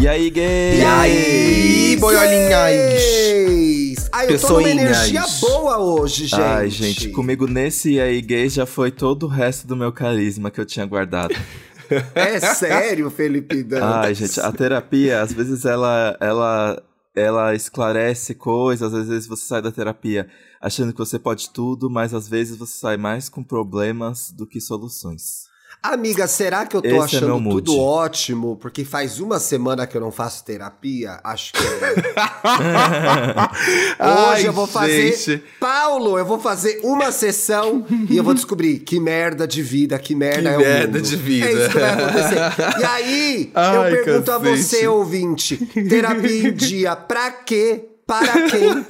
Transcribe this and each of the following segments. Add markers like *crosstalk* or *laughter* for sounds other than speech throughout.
E aí, gays? E aí, boiolinhas? Ai, eu tô numa energia boa hoje, gente. Ai, gente, comigo nesse e aí, gays já foi todo o resto do meu carisma que eu tinha guardado. *laughs* É sério, Felipe Dantas? Ai, gente, a terapia, às vezes ela, ela, ela esclarece coisas, às vezes você sai da terapia achando que você pode tudo, mas às vezes você sai mais com problemas do que soluções. Amiga, será que eu tô Esse é achando meu tudo ótimo? Porque faz uma semana que eu não faço terapia. Acho que é. *laughs* Hoje Ai, eu vou fazer. gente. Paulo, eu vou fazer uma sessão e eu vou descobrir que merda de vida, que merda Que é o merda mundo. de vida. É isso que vai acontecer. E *laughs* aí, Ai, eu pergunto a cacete. você, ouvinte: terapia em *laughs* dia, pra quê? Para quem?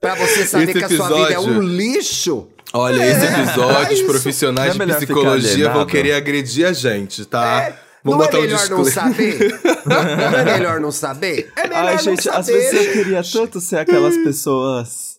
Pra você saber Esse que a sua vida é um lixo? Olha, esse episódio, é os isso. profissionais é de melhor psicologia vão querer agredir a gente, tá? Vou não é botar um melhor não saber? não é melhor não saber? É melhor Ai, não gente, saber. às vezes eu queria tanto ser aquelas pessoas.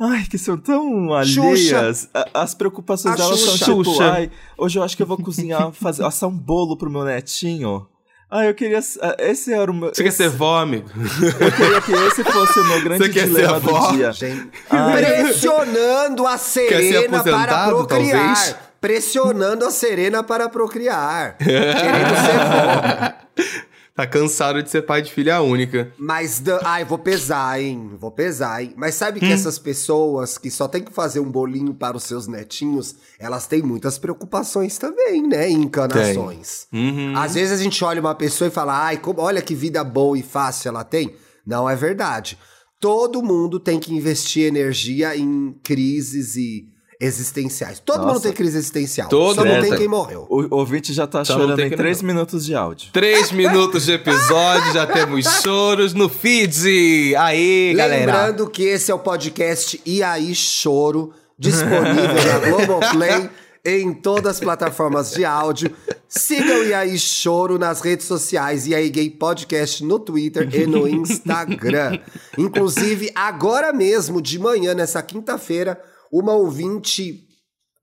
Ai, que são tão alheias. A- As preocupações A delas Xuxa. são tipo, Xuxa. ai, hoje eu acho que eu vou cozinhar, fazer, assar um bolo pro meu netinho. Ai, eu queria. Esse era o meu. Você quer ser vó, amigo? Eu queria que esse fosse o meu grande Você quer ser dilema avó? do dia. Gente, Ai. *laughs* pressionando a Serena para aposentado, procriar. talvez? Pressionando a Serena para procriar. Querendo ser vó. *laughs* Tá cansado de ser pai de filha única. Mas, ai, vou pesar, hein? Vou pesar, hein? Mas sabe Hum. que essas pessoas que só tem que fazer um bolinho para os seus netinhos, elas têm muitas preocupações também, né? E Encanações. Uhum. Às vezes a gente olha uma pessoa e fala, ai, como- olha que vida boa e fácil ela tem. Não é verdade. Todo mundo tem que investir energia em crises e existenciais. Todo Nossa. mundo tem crise existencial. Todo Só não mundo tem quem morreu. O ouvinte já tá Só chorando tem em que 3 não. minutos de áudio. Três minutos de episódio, já temos choros no feed. Aí, galera. Lembrando que esse é o podcast E aí Choro, disponível na Globoplay *laughs* em todas as plataformas de áudio. Sigam E aí Choro nas redes sociais, E aí Gay Podcast no Twitter e no *laughs* Instagram. Inclusive, agora mesmo, de manhã, nessa quinta-feira, uma ouvinte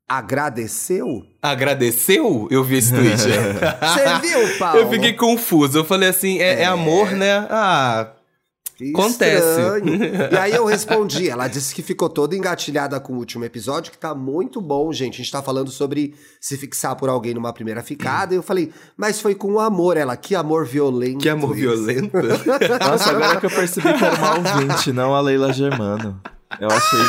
agradeceu. Agradeceu? Eu vi esse tweet. *laughs* *laughs* Você viu, Paulo? Eu fiquei confuso. Eu falei assim, é, é amor, né? Ah, Acontece. estranho. *laughs* E aí eu respondi, ela disse que ficou toda engatilhada com o último episódio, que tá muito bom, gente. A gente tá falando sobre se fixar por alguém numa primeira ficada. E eu falei, mas foi com amor. Ela, que amor violento. que amor esse." violento. Nossa, agora que eu percebi que era uma ouvinte, não a Leila Germano. Eu achei.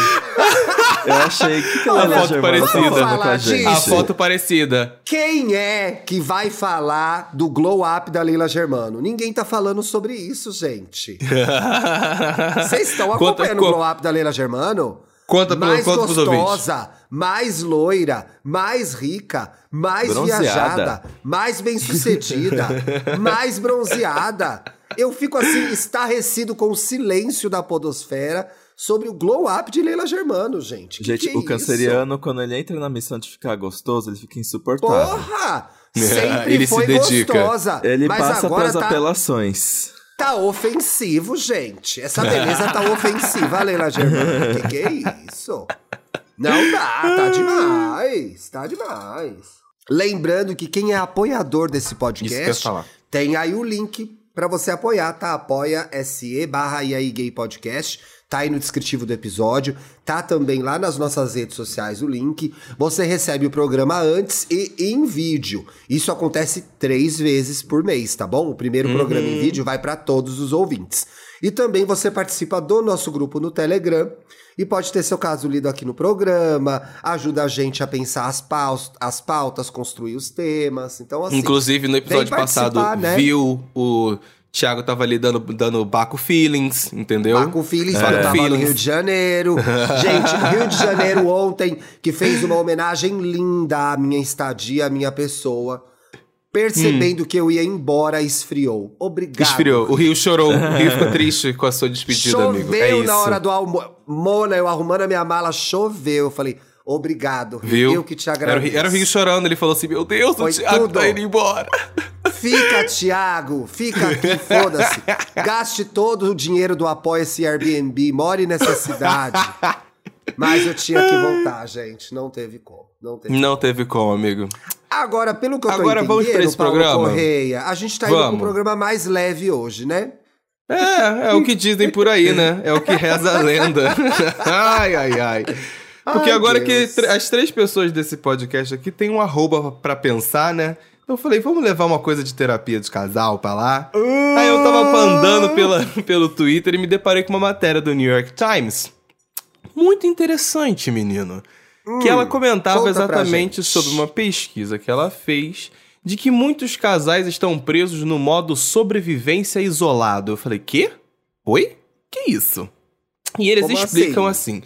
Eu achei. O que, que a A foto parecida. a foto parecida. Quem é que vai falar do glow up da Leila Germano? Ninguém tá falando sobre isso, gente. *laughs* Vocês estão Conta- acompanhando co- o glow up da Leila Germano? Conta pro- mais conta gostosa, mais loira, mais rica, mais Bronzeada. viajada, mais bem-sucedida, *laughs* mais bronzeada. Eu fico assim, estarrecido com o silêncio da podosfera sobre o glow up de Leila Germano, gente. Que Gente, que é o canceriano, quando ele entra na missão de ficar gostoso, ele fica isso? insuportável. Porra! *laughs* Sempre Ele se foi dedica. gostosa. Ele mas passa agora pras tá, apelações. tá ofensivo, gente. Essa beleza tá ofensiva, Leila Germano. Que que é isso? Não dá, tá demais, tá demais. Lembrando que quem é apoiador desse Isso podcast, tem aí o link pra você apoiar, tá? Apoia.se barra e aí gay podcast. Tá aí no descritivo do episódio. Tá também lá nas nossas redes sociais o link. Você recebe o programa antes e em vídeo. Isso acontece três vezes por mês, tá bom? O primeiro programa em vídeo vai pra todos os ouvintes. E também você participa do nosso grupo no Telegram e pode ter seu caso lido aqui no programa, ajuda a gente a pensar as, paus- as pautas, construir os temas. Então, assim. Inclusive, no episódio passado, né? viu o Thiago tava ali dando, dando Baco Feelings, entendeu? Baco Feelings, que eu tava no Feelings. Rio de Janeiro. *laughs* Gente, Rio de Janeiro ontem, que fez uma homenagem linda à minha estadia, à minha pessoa. Percebendo que eu ia embora, esfriou. Obrigado. Esfriou. O Rio chorou. O Rio ficou *laughs* triste com a sua despedida, Choveu amigo. É isso. na hora do almoço. Mona, eu arrumando a minha mala, choveu. Eu falei, obrigado. Viu? Eu que te Era, agradeço. Rio- era o Rio chorando. Ele falou assim: Meu Deus, Foi o Thiago tudo. tá indo embora. Fica, Thiago, fica aqui, *laughs* foda-se. Gaste todo o dinheiro do Apoia-se Airbnb, more nessa cidade. Mas eu tinha que voltar, gente. Não teve como. Não teve Não teve como, amigo. Agora, pelo que eu tô Agora vamos pra esse Paulo programa? Correia, a gente tá indo com um Vamos. programa mais leve hoje, né? É, é o que dizem por aí, né? É o que reza a lenda. *laughs* ai, ai, ai. Porque Ai, agora Deus. que as três pessoas desse podcast aqui têm um arroba pra pensar, né? Eu falei, vamos levar uma coisa de terapia de casal pra lá. Aí eu tava andando pela, *laughs* pelo Twitter e me deparei com uma matéria do New York Times. Muito interessante, menino. que ela comentava Hum, conta pra exatamente sobre uma pesquisa que ela fez de que muitos casais estão presos no modo sobrevivência isolado. Eu falei, quê? Oi? Que isso? E eles Como explicam assim.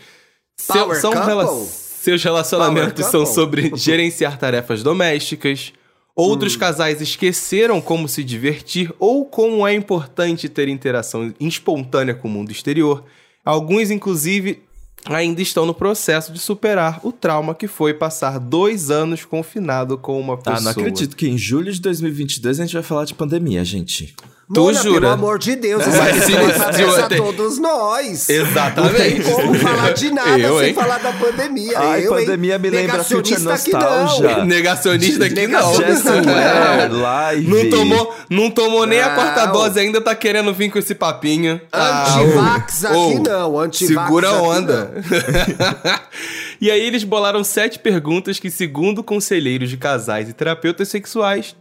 Seu- são rela- seus relacionamentos são sobre *laughs* gerenciar tarefas domésticas. Outros Hum. casais esqueceram como se divertir ou como é importante ter interação espontânea com o mundo exterior. Alguns, inclusive, ainda estão no processo de superar o trauma que foi passar dois anos confinado com uma pessoa. Ah, não acredito que em julho de 2022 a gente vai falar de pandemia, gente. Tu Mona, jura? pelo amor de Deus, É, essa se- questão se- atravessa se- todos nós. Exatamente. Não tem como falar de nada Eu, sem hein? falar da pandemia. Ai, eu, hein? pandemia me lembra Future Negacionista que Nostalgia. não. Negacionista aqui não. Negacionista Jason não. Live. Não tomou, não tomou nem a quarta dose ainda, tá querendo vir com esse papinho. Antivax Ah, aqui não, antivax Segura a aqui onda. *laughs* e aí eles bolaram sete perguntas que, segundo conselheiros de casais e terapeutas sexuais,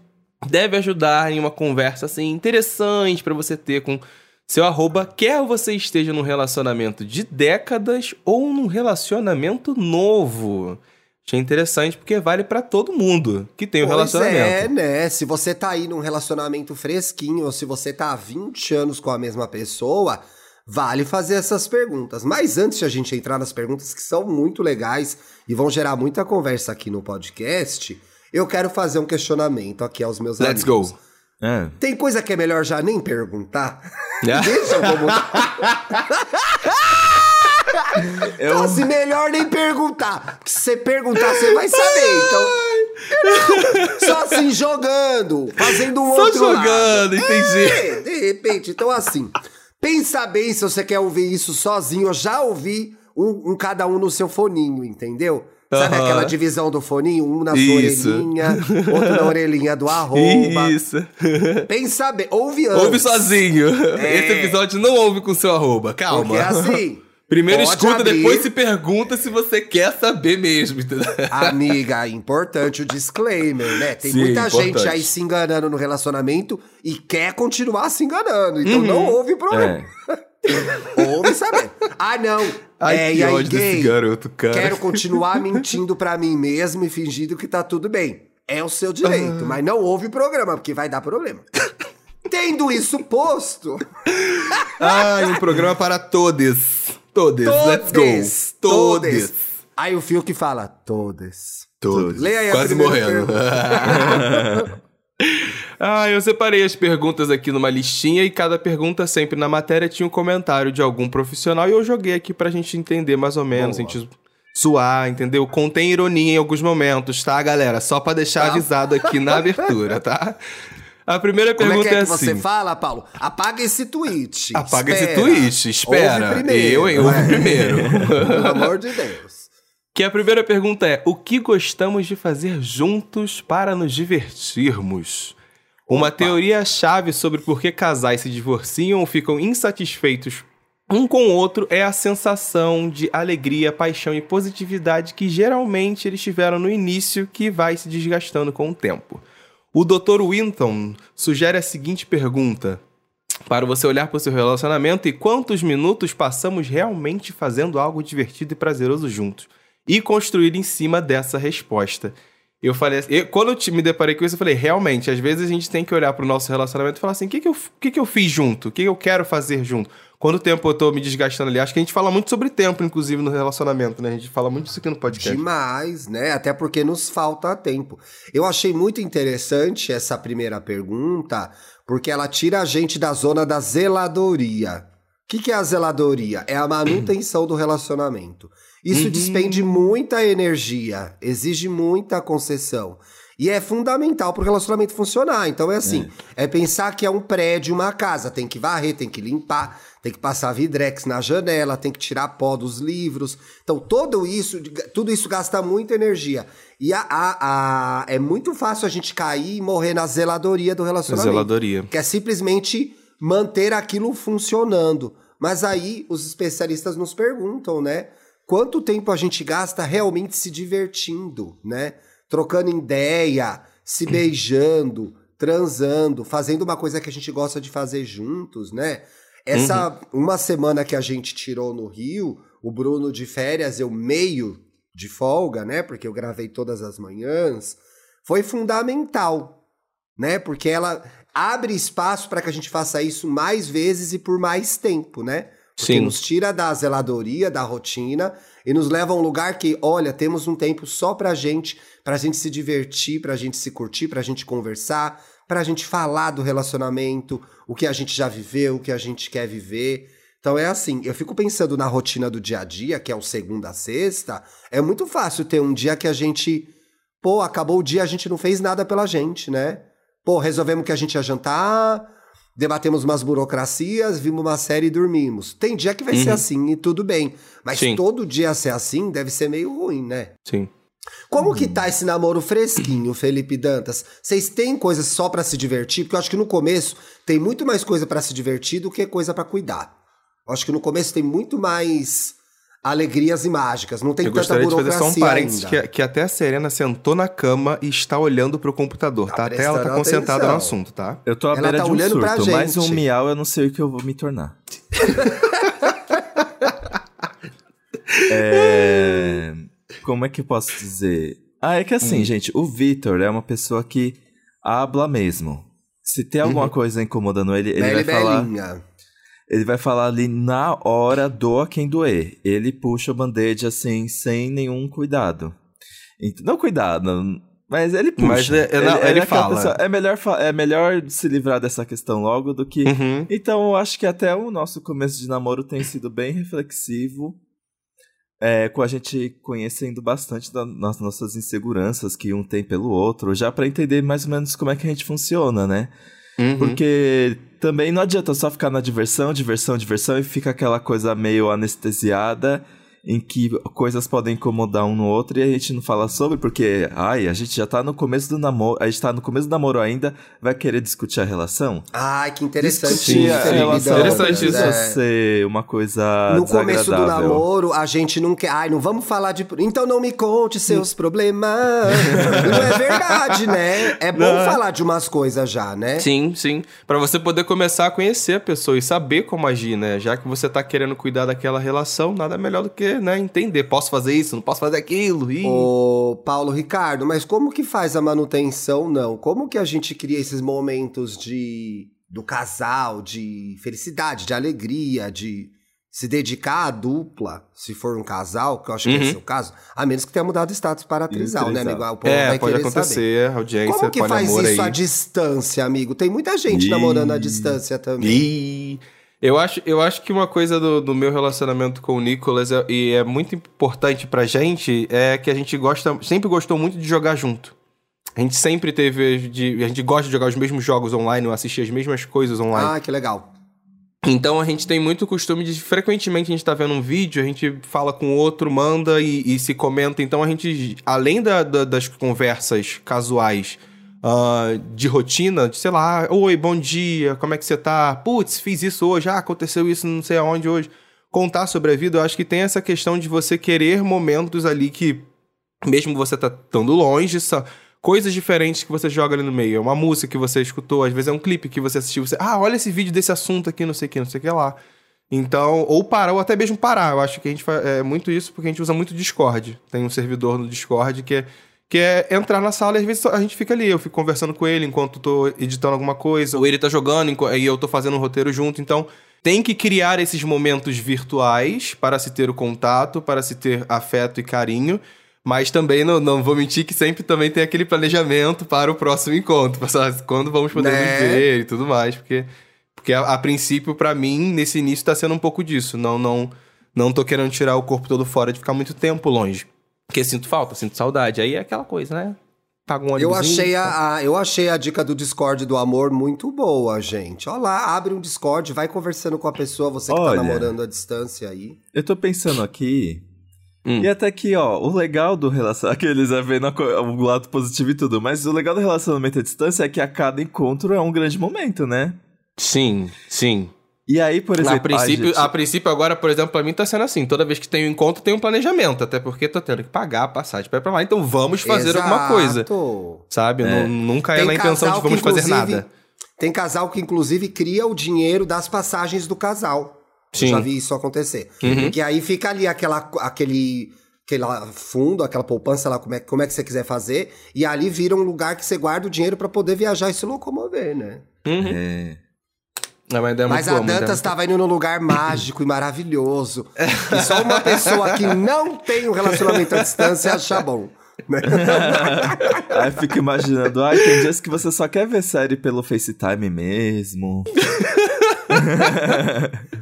deve ajudar em uma conversa assim interessante pra você ter com seu arroba, quer você esteja num relacionamento de décadas ou num relacionamento novo. Achei interessante porque vale pra todo mundo que tem um Pois relacionamento. é, né? Se você tá aí num relacionamento fresquinho, ou se você tá há 20 anos com a mesma pessoa, vale fazer essas perguntas. Mas antes de a gente entrar nas perguntas que são muito legais e vão gerar muita conversa aqui no podcast, eu quero fazer um questionamento aqui aos meus Let's amigos. go. É. Tem coisa que é melhor já nem perguntar? É. *laughs* Deixa eu vou. *laughs* Eu, Então, assim, melhor nem perguntar. Porque se você perguntar, você vai saber. Então. *laughs* Só assim, jogando, fazendo um Só outro lado. jogando, entendi. É, de repente. Então, assim, pensa bem se você quer ouvir isso sozinho. Eu já ouvi um, um cada um no seu foninho, entendeu? Sabe Aham. aquela divisão do foninho? Um na sua Isso. orelhinha, outro na orelhinha do arroba. Isso. Pensa *laughs* bem, ouve antes. Ouve sozinho. É. Esse episódio não ouve com seu arroba. Calma. Porque assim. Primeiro pode escuta, abrir. depois se pergunta se você quer saber mesmo. Amiga, é importante o disclaimer, né? Tem Sim, muita gente importante. aí se enganando no relacionamento e quer continuar se enganando. Então não Uhum. houve problema. é. *laughs* Ouve saber. Ah, não. Ai, é, que e aí, ódio desse gay, garoto, cara. quero continuar *laughs* mentindo pra mim mesmo e fingindo que tá tudo bem. É o seu direito, Ah. mas não houve programa, porque vai dar problema. Tendo isso posto, Ai, um programa para todos. Todos. Let's go. Todos. todes. Aí o Fio que fala, todes. Todos. Leia aí Quase morrendo. *laughs* Ah, eu separei as perguntas aqui numa listinha e cada pergunta sempre na matéria tinha um comentário de algum profissional e eu joguei aqui pra gente entender mais ou menos, Boa. a gente suar, entendeu? Contém ironia em alguns momentos, tá, galera? Só pra deixar Tá. avisado aqui na abertura, tá? A primeira Como é pergunta que é é, que assim. você fala, Paulo? Apaga esse tweet. Apaga esse espera. tweet, espera. Ouve primeiro, Eu, hein? Ouve é. primeiro. *laughs* Pelo amor de Deus. Que a primeira pergunta é: o que gostamos de fazer juntos para nos divertirmos? Uma teoria-chave sobre por que casais se divorciam ou ficam insatisfeitos um com o outro é a sensação de alegria, paixão e positividade que geralmente eles tiveram no início que vai se desgastando com o tempo. O Dr. Winton sugere a seguinte pergunta: para você olhar para o seu relacionamento e quantos minutos passamos realmente fazendo algo divertido e prazeroso juntos e construir em cima dessa resposta. Eu falei assim, eu- quando eu me deparei com isso, eu falei, realmente, às vezes a gente tem que olhar pro nosso relacionamento e falar assim, o que, que, eu, o que, que eu fiz junto? O que, que eu quero fazer junto? Quanto tempo eu tô me desgastando ali? Acho que a gente fala muito sobre tempo, inclusive, no relacionamento, né? A gente fala muito isso aqui no podcast. Demais, né? Até porque nos falta tempo. Eu achei muito interessante essa primeira pergunta, porque ela tira a gente da zona da zeladoria. O que, que é a zeladoria? É a manutenção do relacionamento. Isso Uhum. despende muita energia, exige muita concessão. E é fundamental pro relacionamento funcionar. Então é assim: é, pensar que é um prédio, uma casa. Tem que varrer, tem que limpar, tem que passar vidrex na janela, tem que tirar pó dos livros. Então, tudo isso, tudo isso gasta muita energia. E a, a, a- é muito fácil a gente cair e morrer na zeladoria do relacionamento. Zeladoria. Que é simplesmente manter aquilo funcionando. Mas aí os especialistas nos perguntam, né? Quanto tempo a gente gasta realmente se divertindo, né? Trocando ideia, se beijando, transando, fazendo uma coisa que a gente gosta de fazer juntos, né? Essa uma semana que a gente tirou no Rio, o Bruno de férias, eu meio de folga, né? Porque eu gravei todas as manhãs, foi fundamental, né? Porque ela abre espaço para que a gente faça isso mais vezes e por mais tempo, né? Porque Sim. nos tira da zeladoria, da rotina e nos leva a um lugar que, olha, temos um tempo só pra gente, pra gente se divertir, pra gente se curtir, pra gente conversar, pra gente falar do relacionamento, o que a gente já viveu, o que a gente quer viver. Então é assim, eu fico pensando na rotina do dia a dia, que é o segunda a sexta, é muito fácil ter um dia que a gente, pô, acabou o dia, a gente não fez nada pela gente, né? Pô, resolvemos que a gente ia jantar, debatemos umas burocracias, vimos uma série e dormimos. Tem dia que vai ser assim e tudo bem. Mas Sim. todo dia ser assim deve ser meio ruim, né? Sim. Como que tá esse namoro fresquinho, Felipe Dantas? Vocês têm coisas só pra se divertir? Porque eu acho que no começo tem muito mais coisa pra se divertir do que coisa pra cuidar. Eu acho que no começo tem muito mais alegrias e mágicas. Não tem Eu tanta gostaria de fazer burocracia só um parênteses, ainda. que, que até a Serena sentou na cama e está olhando pro computador, tá? Até ela tá concentrada no atenção. assunto, tá? Eu tô à Ela beira tá de um olhando pra surto, mais um gente. miau eu não sei o que eu vou me tornar. *laughs* É, Como é que eu posso dizer? Ah, é que Hum. assim, gente, o Vitor é uma pessoa que habla mesmo. Se tem alguma coisa incomodando ele, ele vai Bela e falar. belinha. Ele vai falar ali na hora, doa quem doer. Ele puxa o band-aid assim, sem nenhum cuidado. Não cuidado, mas ele puxa. Mas ele- ele- ele aquela fala. é, melhor, é melhor se livrar dessa questão logo do que. Uhum. Então, eu acho que até o nosso começo de namoro tem sido bem reflexivo. é, com a gente conhecendo bastante da- das nossas inseguranças que um tem pelo outro, já pra entender mais ou menos como é que a gente funciona, né? Uhum. Porque também não adianta só ficar na diversão, diversão, diversão e fica aquela coisa meio anestesiada em que coisas podem incomodar um no outro e a gente não fala sobre porque, ai, a gente já tá no começo do namoro, a gente tá no começo do namoro ainda, vai querer discutir a relação? Ai, que interessante discutir a Felipe relação. Interessante isso. precisa É. ser uma coisa No começo do namoro, a gente não quer. Ai, não vamos falar de. Então não me conte seus problemas. *laughs* não é verdade, né? É bom Não falar de umas coisas já, né? Sim, sim. Pra você poder começar a conhecer a pessoa e saber como agir, né? Já que você tá querendo cuidar daquela relação, nada melhor do que, né, entender. Posso fazer isso, não posso fazer aquilo. Ih. Ô, Paulo Ricardo, mas como que faz a manutenção, não? Como que a gente cria esses momentos de do casal, de felicidade, de alegria, de se dedicar à dupla, se for um casal, que eu acho que Uhum. esse é o caso, a menos que tenha mudado o status para trisal, né, amigo? O povo É, vai pode querer saber. acontecer, audiência, Como que faz isso aí. à distância, amigo? Tem muita gente Ih. namorando à distância também. E eu acho, eu acho que uma coisa do, do meu relacionamento com o Nicolas é- e é muito importante pra gente é que a gente gosta, sempre gostou muito de jogar junto. A gente sempre teve, de, a gente gosta de jogar os mesmos jogos online, ou assistir as mesmas coisas online. Ah, que legal. Então a gente tem muito costume de frequentemente a gente tá vendo um vídeo, a gente fala com o outro, manda e, e se comenta. Então a gente, além da- da- das conversas casuais ah, de rotina, de sei lá, oi, bom dia, como é que você tá? Putz, fiz isso hoje, ah, aconteceu isso não sei aonde hoje. Contar sobre a vida, eu acho que tem essa questão de você querer momentos ali que, mesmo você tá estando longe, são coisas diferentes que você joga ali no meio. É uma música que você escutou, às vezes é um clipe que você assistiu, você, ah, olha esse vídeo desse assunto aqui, não sei o que, não sei o que lá. Então, ou parar, ou até mesmo parar. Eu acho que a gente faz é muito isso porque a gente usa muito Discord. Tem um servidor no Discord que é, que é entrar na sala e às vezes a gente fica ali. Eu fico conversando com ele enquanto tô editando alguma coisa, ou ele tá jogando e eu tô fazendo um roteiro junto. Então, tem que criar esses momentos virtuais para se ter o contato, para se ter afeto e carinho. Mas também não, não vou mentir que sempre também tem aquele planejamento para o próximo encontro. *laughs* Pessoal, quando vamos poder Né? ver e tudo mais. Porque, porque a, a princípio, pra mim, nesse início tá sendo um pouco disso. Não, não, não tô querendo tirar o corpo todo fora de ficar muito tempo longe. Porque sinto falta, sinto saudade. Aí é aquela coisa, né? paga um Eu achei, tá. a, a- eu achei a dica do Discord do amor muito boa, gente. Olha lá, abre um Discord, vai conversando com a pessoa, você que Olha. tá namorando à distância aí. Eu tô pensando aqui. Hum. E até que, ó, o legal do relacionamento. *laughs* Aqueles é vendo a o lado positivo e tudo, mas o legal do relacionamento à distância é que a cada encontro é um grande momento, né? Sim, sim. E aí, por exemplo. A princípio, gente, a princípio, agora, por exemplo, pra mim tá sendo assim. Toda vez que tem um encontro, tem um planejamento. Até porque tô tendo que pagar a passagem pra ir pra lá. Então vamos fazer alguma coisa. Exato. Sabe? Nu- Nunca é na intenção de vamos que, fazer nada. Tem casal que, inclusive, cria o dinheiro das passagens do casal. Eu Sim. já vi isso acontecer. Uhum. Que aí fica ali aquela, aquele, aquele fundo, aquela poupança lá, como é, como é que você quiser fazer. E ali vira um lugar que você guarda o dinheiro pra poder viajar e se locomover, né? Uhum. É. É uma ideia Mas muito a ideia Dantas estava indo num lugar mágico e maravilhoso. E só uma pessoa que não tem um relacionamento à distância acha bom. né? *laughs* Aí eu fico imaginando, ai, tem dias que você só quer ver série pelo FaceTime mesmo.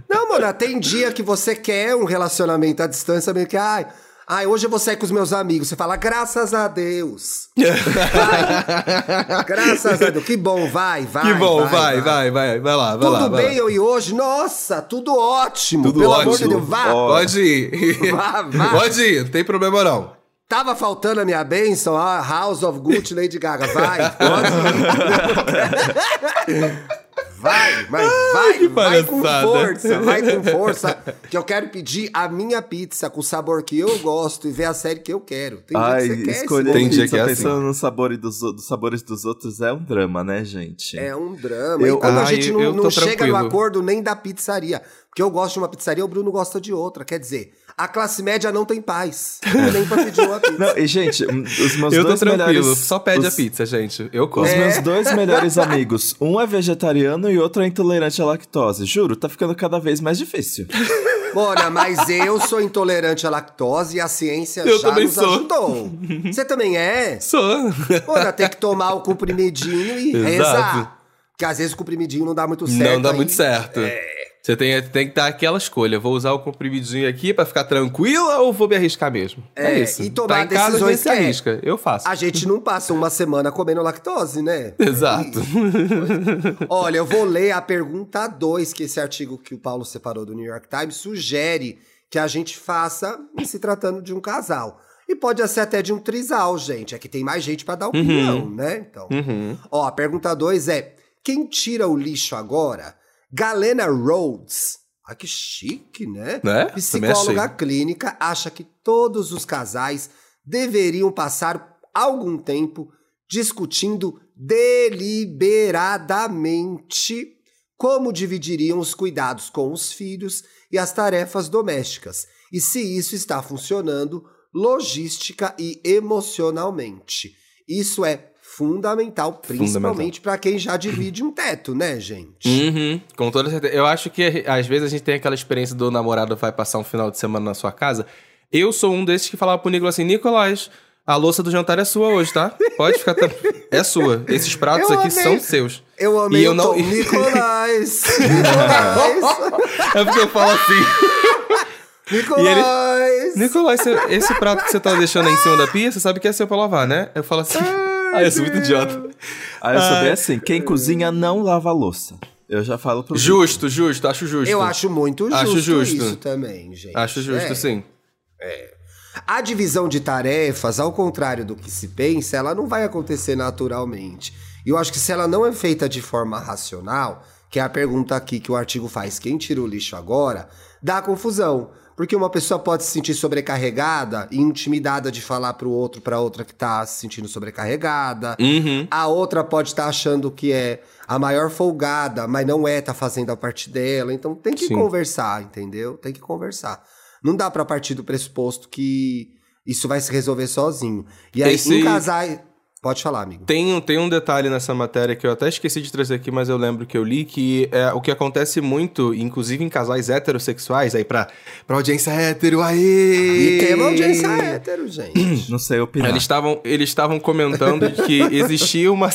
Não, mano, tem dia que você quer um relacionamento à distância, meio que, ai, ai, hoje eu vou sair com os meus amigos. Você fala, graças a Deus. Vai. *laughs* graças a Deus. Que bom, vai, vai. Que bom, vai, vai, vai, vai, lá, vai Tudo lá. vai bem eu e hoje? Nossa, tudo ótimo. Tudo Pelo amor de ótimo. Deus, vá. Pode ir. *laughs* Vá, vá. Pode ir, não tem problema não. Tava faltando a minha bênção, a House of Gucci, Lady Gaga. Vai, pode ir. *laughs* Vai, mas vai, que vai com força, vai com força. Que eu quero pedir a minha pizza com o sabor que eu gosto e ver a série que eu quero. Tem dia Ai, que você quer escolher dia pizza que é pensando no sabor dos, o- dos sabores dos outros é um drama, né, gente? É um drama. Eu- e quando a gente eu- não, eu não chega no tranquilo. acordo nem da pizzaria. Porque eu gosto de uma pizzaria, o Bruno gosta de outra. Quer dizer, a classe média não tem paz. nem pra pedir uma pizza. Não, e, gente, os meus Eu tô dois tranquilo, melhores... só pede a os- pizza, gente. Eu Os como. É. meus dois melhores amigos, um é vegetariano e outro é intolerante à lactose. Juro, tá ficando cada vez mais difícil. Mona, mas eu sou intolerante à lactose e a ciência Eu já também nos sou. ajudou. Você também é? Sou. Mona, tem que tomar o comprimidinho e Exato. rezar. Porque às vezes o comprimidinho não dá muito certo. Não dá aí. muito certo. Você tem, tem que dar aquela escolha. Vou usar o comprimidinho aqui pra ficar tranquila ou vou me arriscar mesmo? É, É, isso. e tomar tá em casa, você se que é- arrisca. Eu faço. A gente não passa uma semana comendo lactose, né? Exato. Olha, eu vou ler a pergunta 2, que esse artigo que o Paulo separou do New York Times sugere que a gente faça se tratando de um casal. E pode ser até de um trisal, gente. É que tem mais gente pra dar opinião, né? Então. Uhum. Ó, a pergunta 2 é: quem tira o lixo agora? Galena Rhodes. Ah, que chique, né? Né? Psicóloga clínica acha que todos os casais deveriam passar algum tempo discutindo deliberadamente como dividiriam os cuidados com os filhos e as tarefas domésticas, e se isso está funcionando logística e emocionalmente. Isso é fundamental, principalmente para quem já divide um teto, né, gente? Uhum, com toda certeza. Eu acho que às vezes a gente tem aquela experiência do namorado vai passar um final de semana na sua casa. Eu sou um desses que falava pro Nicolas assim: Nicolás, a louça do jantar é sua hoje, tá? Pode ficar. tran- É sua. Esses pratos Eu aqui amei. são seus. Eu amei E eu o não-. Nicolás! *laughs* Nicolás! É porque eu falo assim. Nicolás! Nicolás, você- esse prato que você tá deixando aí em cima da pia, você sabe que é seu pra lavar, né? Eu falo assim. *laughs* Ah, eu sou muito idiota. Aí eu sou bem Ai. assim, quem cozinha não lava a louça. Eu já falo pro Justo, justo, acho justo. Eu acho muito justo, Acho justo. isso também, gente. Acho justo, É. sim. A divisão de tarefas, ao contrário do que se pensa, ela não vai acontecer naturalmente. E eu acho que se ela não é feita de forma racional, que é a pergunta aqui que o artigo faz, quem tira o lixo agora, dá confusão. Porque uma pessoa pode se sentir sobrecarregada e intimidada de falar pro outro, pra outra que tá se sentindo sobrecarregada. Uhum. A outra pode estar achando que é a maior folgada, mas não é, tá fazendo a parte dela. Então tem que Sim. conversar, entendeu? Tem que conversar. Não dá pra partir do pressuposto que isso vai se resolver sozinho. E aí, Esse- em casais. Pode falar, amigo. Tem, um- tem um detalhe nessa matéria que eu até esqueci de trazer aqui, mas eu lembro que eu li, que é o que acontece muito, inclusive em casais heterossexuais, aí pra, pra audiência hétero, aê! E tem uma audiência hétero, gente. *clears throat* Não sei opinar. Eles estavam eles estavam comentando que existia uma,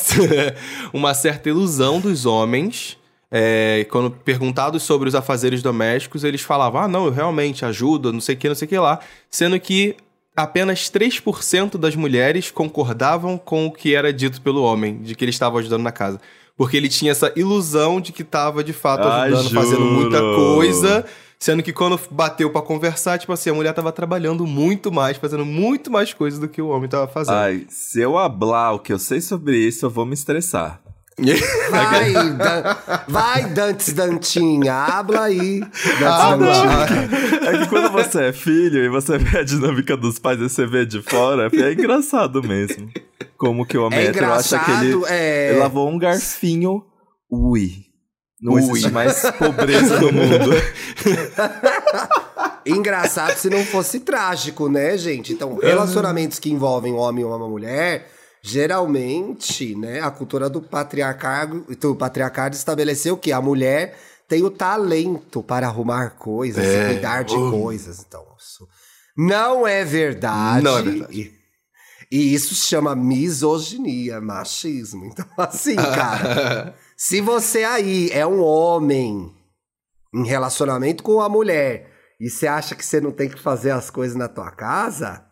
*laughs* uma certa ilusão dos homens. é, quando perguntados sobre os afazeres domésticos, eles falavam: Ah, não, eu realmente ajudo, não sei o que, não sei o que lá. Sendo que apenas 3% das mulheres concordavam com o que era dito pelo homem, de que ele estava ajudando na casa. Porque ele tinha essa ilusão de que estava de fato Ai, ajudando, fazendo juro. muita coisa. Sendo que quando bateu pra conversar, tipo assim, a mulher tava trabalhando muito mais, fazendo muito mais coisas do que o homem tava fazendo. Ai, se eu hablar o que eu sei sobre isso, eu vou me estressar. *laughs* Vai, Dan- vai Dantes Dantinha, habla aí. Dantes Ah, Dantinha. É que quando você é filho e você vê a dinâmica dos pais e você vê de fora, é engraçado mesmo. Como que o homem É hétero acha que ele, é- ele lavou um garfinho, ui. Não Ui. existe mais pobreza no mundo. *laughs* Engraçado se não fosse trágico, né, gente? Então, relacionamentos que envolvem um homem ou uma mulher, geralmente, né, a cultura do patriarcado, do patriarcado estabeleceu que a mulher tem o talento para arrumar coisas É. e cuidar de Oh. coisas. Então, isso não é verdade. Não é verdade. E, e isso se chama misoginia, machismo. Então, *laughs* assim, cara, *laughs* se você aí é um homem em relacionamento com a mulher e você acha que você não tem que fazer as coisas na tua casa,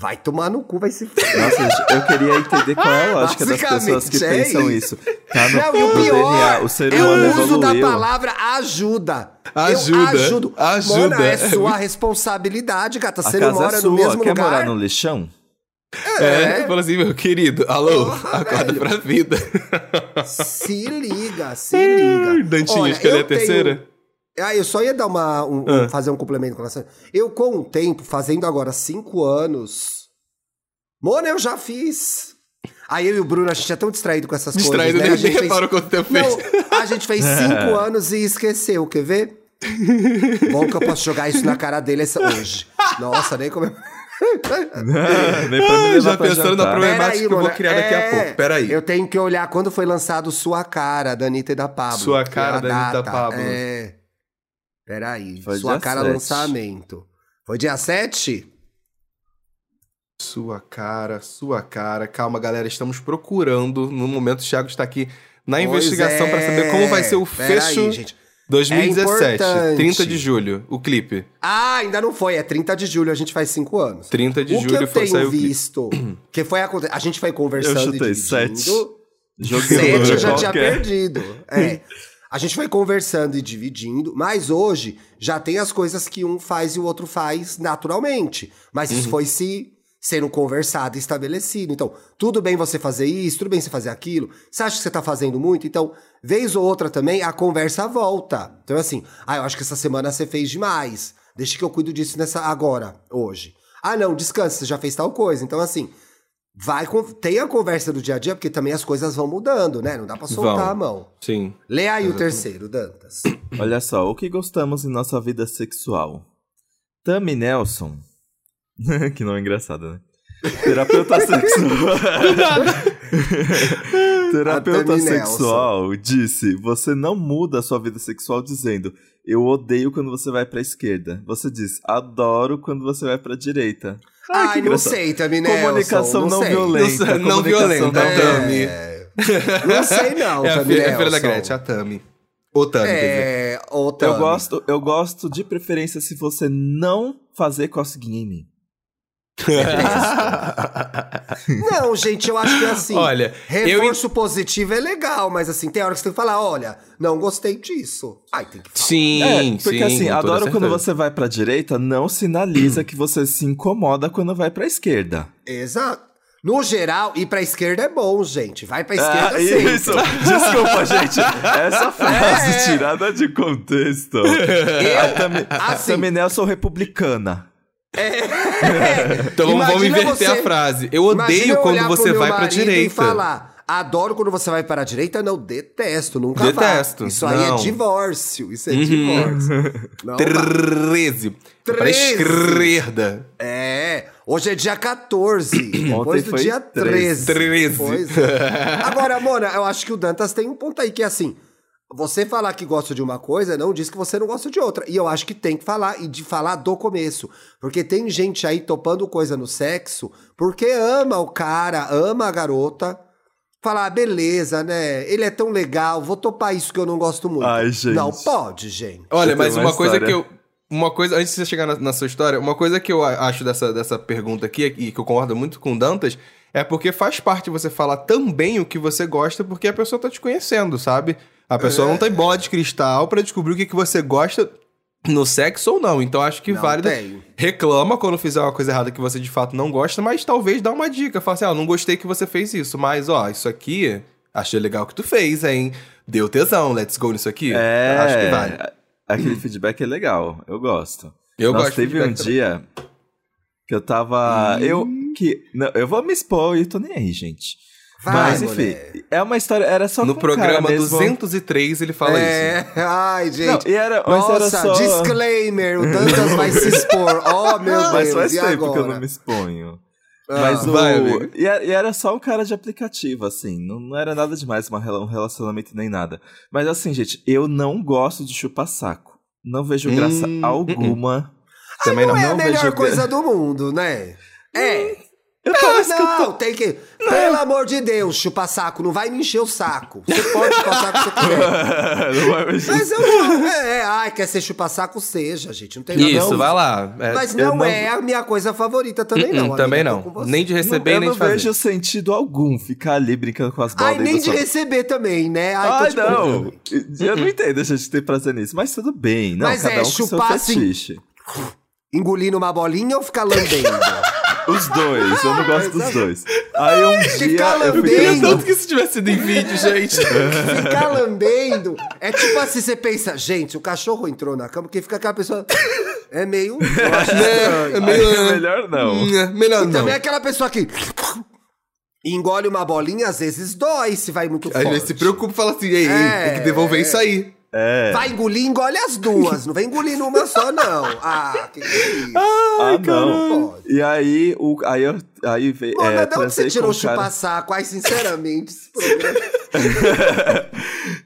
vai tomar no cu, vai se fuder. Nossa, gente, eu queria entender qual é a lógica das pessoas que é pensam isso. Tá no, Não, o no pior DNA, o ser é humano o uso da palavra ajuda. Ajuda, Eu ajudo. ajuda. Mano, é sua responsabilidade, gata. Você não casa mora é no sua, mesmo quer lugar. morar no lixão? É, fala assim, meu querido, alô, Porra, acorda velho. pra vida. Se liga, se liga. Dantinho, Olha, escolher eu a terceira? tenho- Ah, eu só ia dar uma, um- Ah. fazer um complemento com relação. Eu, com o tempo, fazendo agora cinco anos. Mano, eu já fiz. Aí eu e o Bruno, a gente é tão distraído com essas Distraído, coisas. né? nem, A gente nem fez- reparou quanto tempo Não, fez. a gente fez *laughs* cinco anos e esqueceu, quer ver? Bom que eu posso jogar isso na cara dele essa- hoje. Nossa, nem como. *laughs* Nem pra me levar já pensando na problemática que eu vou criar daqui a é, pouco. Pera aí. Eu tenho que olhar quando foi lançado Sua Cara, da Anitta e da Pablo. Sua é Cara, da Anitta e da. Pablo. É. Peraí. Foi Sua Cara sete. lançamento. Foi dia 7? Sua cara, sua cara. Calma, galera, estamos procurando. No momento, o Thiago está aqui na investigação Pois pra é. saber como vai ser o Pera fecho aí, gente. 2017, É importante. 30 de julho, o clipe. Ah, ainda não foi. É 30 de julho, a gente faz 5 anos. 30 de o que julho eu foi tenho sair o clipe. visto, *clears throat* que foi aconte- a gente foi conversando Eu chutei e dividindo. sete. Joguei Sete um eu já tinha perdido. É. *laughs* A gente foi conversando e dividindo, mas hoje já tem as coisas que um faz e o outro faz naturalmente. Mas isso foi se sendo conversado e estabelecido. Então, tudo bem você fazer isso, tudo bem você fazer aquilo. Você acha que você tá fazendo muito? Então, vez ou outra também, a conversa volta. Então, assim, ah, eu acho que essa semana você fez demais. Deixa que eu cuido disso nessa agora, hoje. Ah, não, descansa, você já fez tal coisa. Então, assim, vai com, tem a conversa do dia a dia, porque também as coisas vão mudando, né? Não dá pra soltar Vão. a mão. Sim. Lê aí o terceiro, Dantas. *coughs* Olha só, o que gostamos em nossa vida sexual? Tammy Nelson. *laughs* que não é engraçado, né? *laughs* Terapeuta sexual. *laughs* Terapeuta sexual disse: Você não muda a sua vida sexual dizendo Eu odeio quando você vai pra esquerda. Você diz Adoro quando você vai pra direita. Ai, que Ai, não sei, Tammy Nelson. Comunicação não, sei. violenta. Não- não violenta. É. Não sei não, *laughs* é, a Tammy filha, é a filha da. Gretchen, a Tami. Ô, Tami, quer dizer. É, ô, Tammy. Eu gosto, eu gosto de preferência se você não fazer cosquinha em mim. Não, gente, eu acho que é assim. Olha, eu reforço positivo é legal, mas assim, tem hora que você tem que falar, olha, não gostei disso. Ai, tem que falar. Sim, É, porque sim, assim, adoro quando você vai pra direita, não sinaliza que você se incomoda quando vai pra esquerda. Exato. No geral, ir pra esquerda é bom, gente. Vai pra esquerda Ah, sempre. isso! Desculpa, gente. Essa *laughs* frase É. tirada de contexto. *laughs* a Tami, a assim- Tami Nelson republicana. *laughs* Então vamos, vamos inverter você- a frase. Eu odeio eu quando você vai pra direita. E falar, adoro quando você vai para a direita, não, detesto, nunca Detesto, vá. Isso aí não. é divórcio, isso é Uhum. divórcio. Não vá. 13. Pra 13. esquerda. É, hoje é dia 14, *coughs* depois do dia 13. 13. Pois é. Agora, Mona, eu acho que o Dantas tem um ponto aí que é assim, você falar que gosta de uma coisa não diz que você não gosta de outra. E eu acho que tem que falar e de falar do começo. Porque tem gente aí topando coisa no sexo porque ama o cara, ama a garota. Falar, ah, beleza, né? Ele é tão legal, vou topar isso que eu não gosto muito. Ai, gente. Não pode, gente. Olha, mas uma uma coisa que eu. Uma coisa, antes de você chegar na, na sua história, uma coisa que eu acho dessa, dessa pergunta aqui, e que eu concordo muito com o Dantas, é porque faz parte você falar também o que você gosta, porque a pessoa tá te conhecendo, sabe? A pessoa É. não tem bola de cristal pra descobrir o que, que você gosta no sexo ou não. Então acho que Não válido. tenho. Reclama quando fizer uma coisa errada que você de fato não gosta, mas talvez dá uma dica. Fala assim, ah, não gostei que você fez isso, mas ó, isso aqui, achei legal que tu fez, hein? Deu tesão, let's go nisso aqui. É, Acho que vale. aquele feedback é legal, eu gosto. Eu Nossa, gosto teve um também. dia que eu tava. Eu que. Não, eu vou me expor e tô nem aí, gente. Vai, Mas enfim, mulher. é uma história. Era só No um programa mesmo. 203 ele fala isso. É, *laughs* ai, gente. Não, e era, mas Nossa, era só. disclaimer, o Dantas vai se expor. *laughs* Oh, meu Deus, Mas faz e tempo agora? que eu não me exponho. Ah, Mas o. vai, e, era, e era só um cara de aplicativo, assim. Não, não era nada demais, uma, um relacionamento nem nada. Mas assim, gente, eu não gosto de chupar saco. Não vejo graça Hum, alguma. Também não não. é a não melhor vejo- coisa do mundo, né? É. Eu Ah, eu tô- não, tem que. Pelo amor de Deus, chupa saco, não vai me encher o saco. Você pode chupar saco se você quiser. não vai mexer. Mas eu não. É, é, ai, quer ser chupar saco, seja, gente. Não tem nada Isso, não. vai lá. É, Mas eu não, não- é a minha coisa favorita também, Hum, não. hum, amiga, também não. Nem de receber, eu nem não de fazer. vejo sentido algum ficar ali brincando com as bolas. Ai, nem de sua- receber também, né? Ai, Ai, te não. Eu não entendo a gente ter prazer nisso, mas tudo bem. Não, Mas cada é, um com seu chupar assim- fetiche. Engolindo uma bolinha ou ficar lambendo? Os dois, eu não gosto dos dois. Aí um dia eu fui lambendo. Queria transar- tanto que isso tivesse sido em vídeo, gente. *laughs* Ficar lambendo é tipo assim, você pensa, gente, o cachorro entrou na cama, porque fica aquela pessoa. É meio. Eu acho *laughs* estranho. é meio- Aí é melhor não. Hum, Melhor E não. também é aquela pessoa que engole uma bolinha, às vezes dói se vai muito Às forte. vezes se preocupa e fala assim, ei, ei, É, tem que devolver isso aí. É. Vai engolir, engole as duas. Não vem engolir numa só, não. Ah, que que é isso? Ah, não. Pode. E aí, o, aí eu aí veio. Mano, é, de onde você tirou o cara- chupa-saco? Ai, sinceramente, esse programa. *laughs*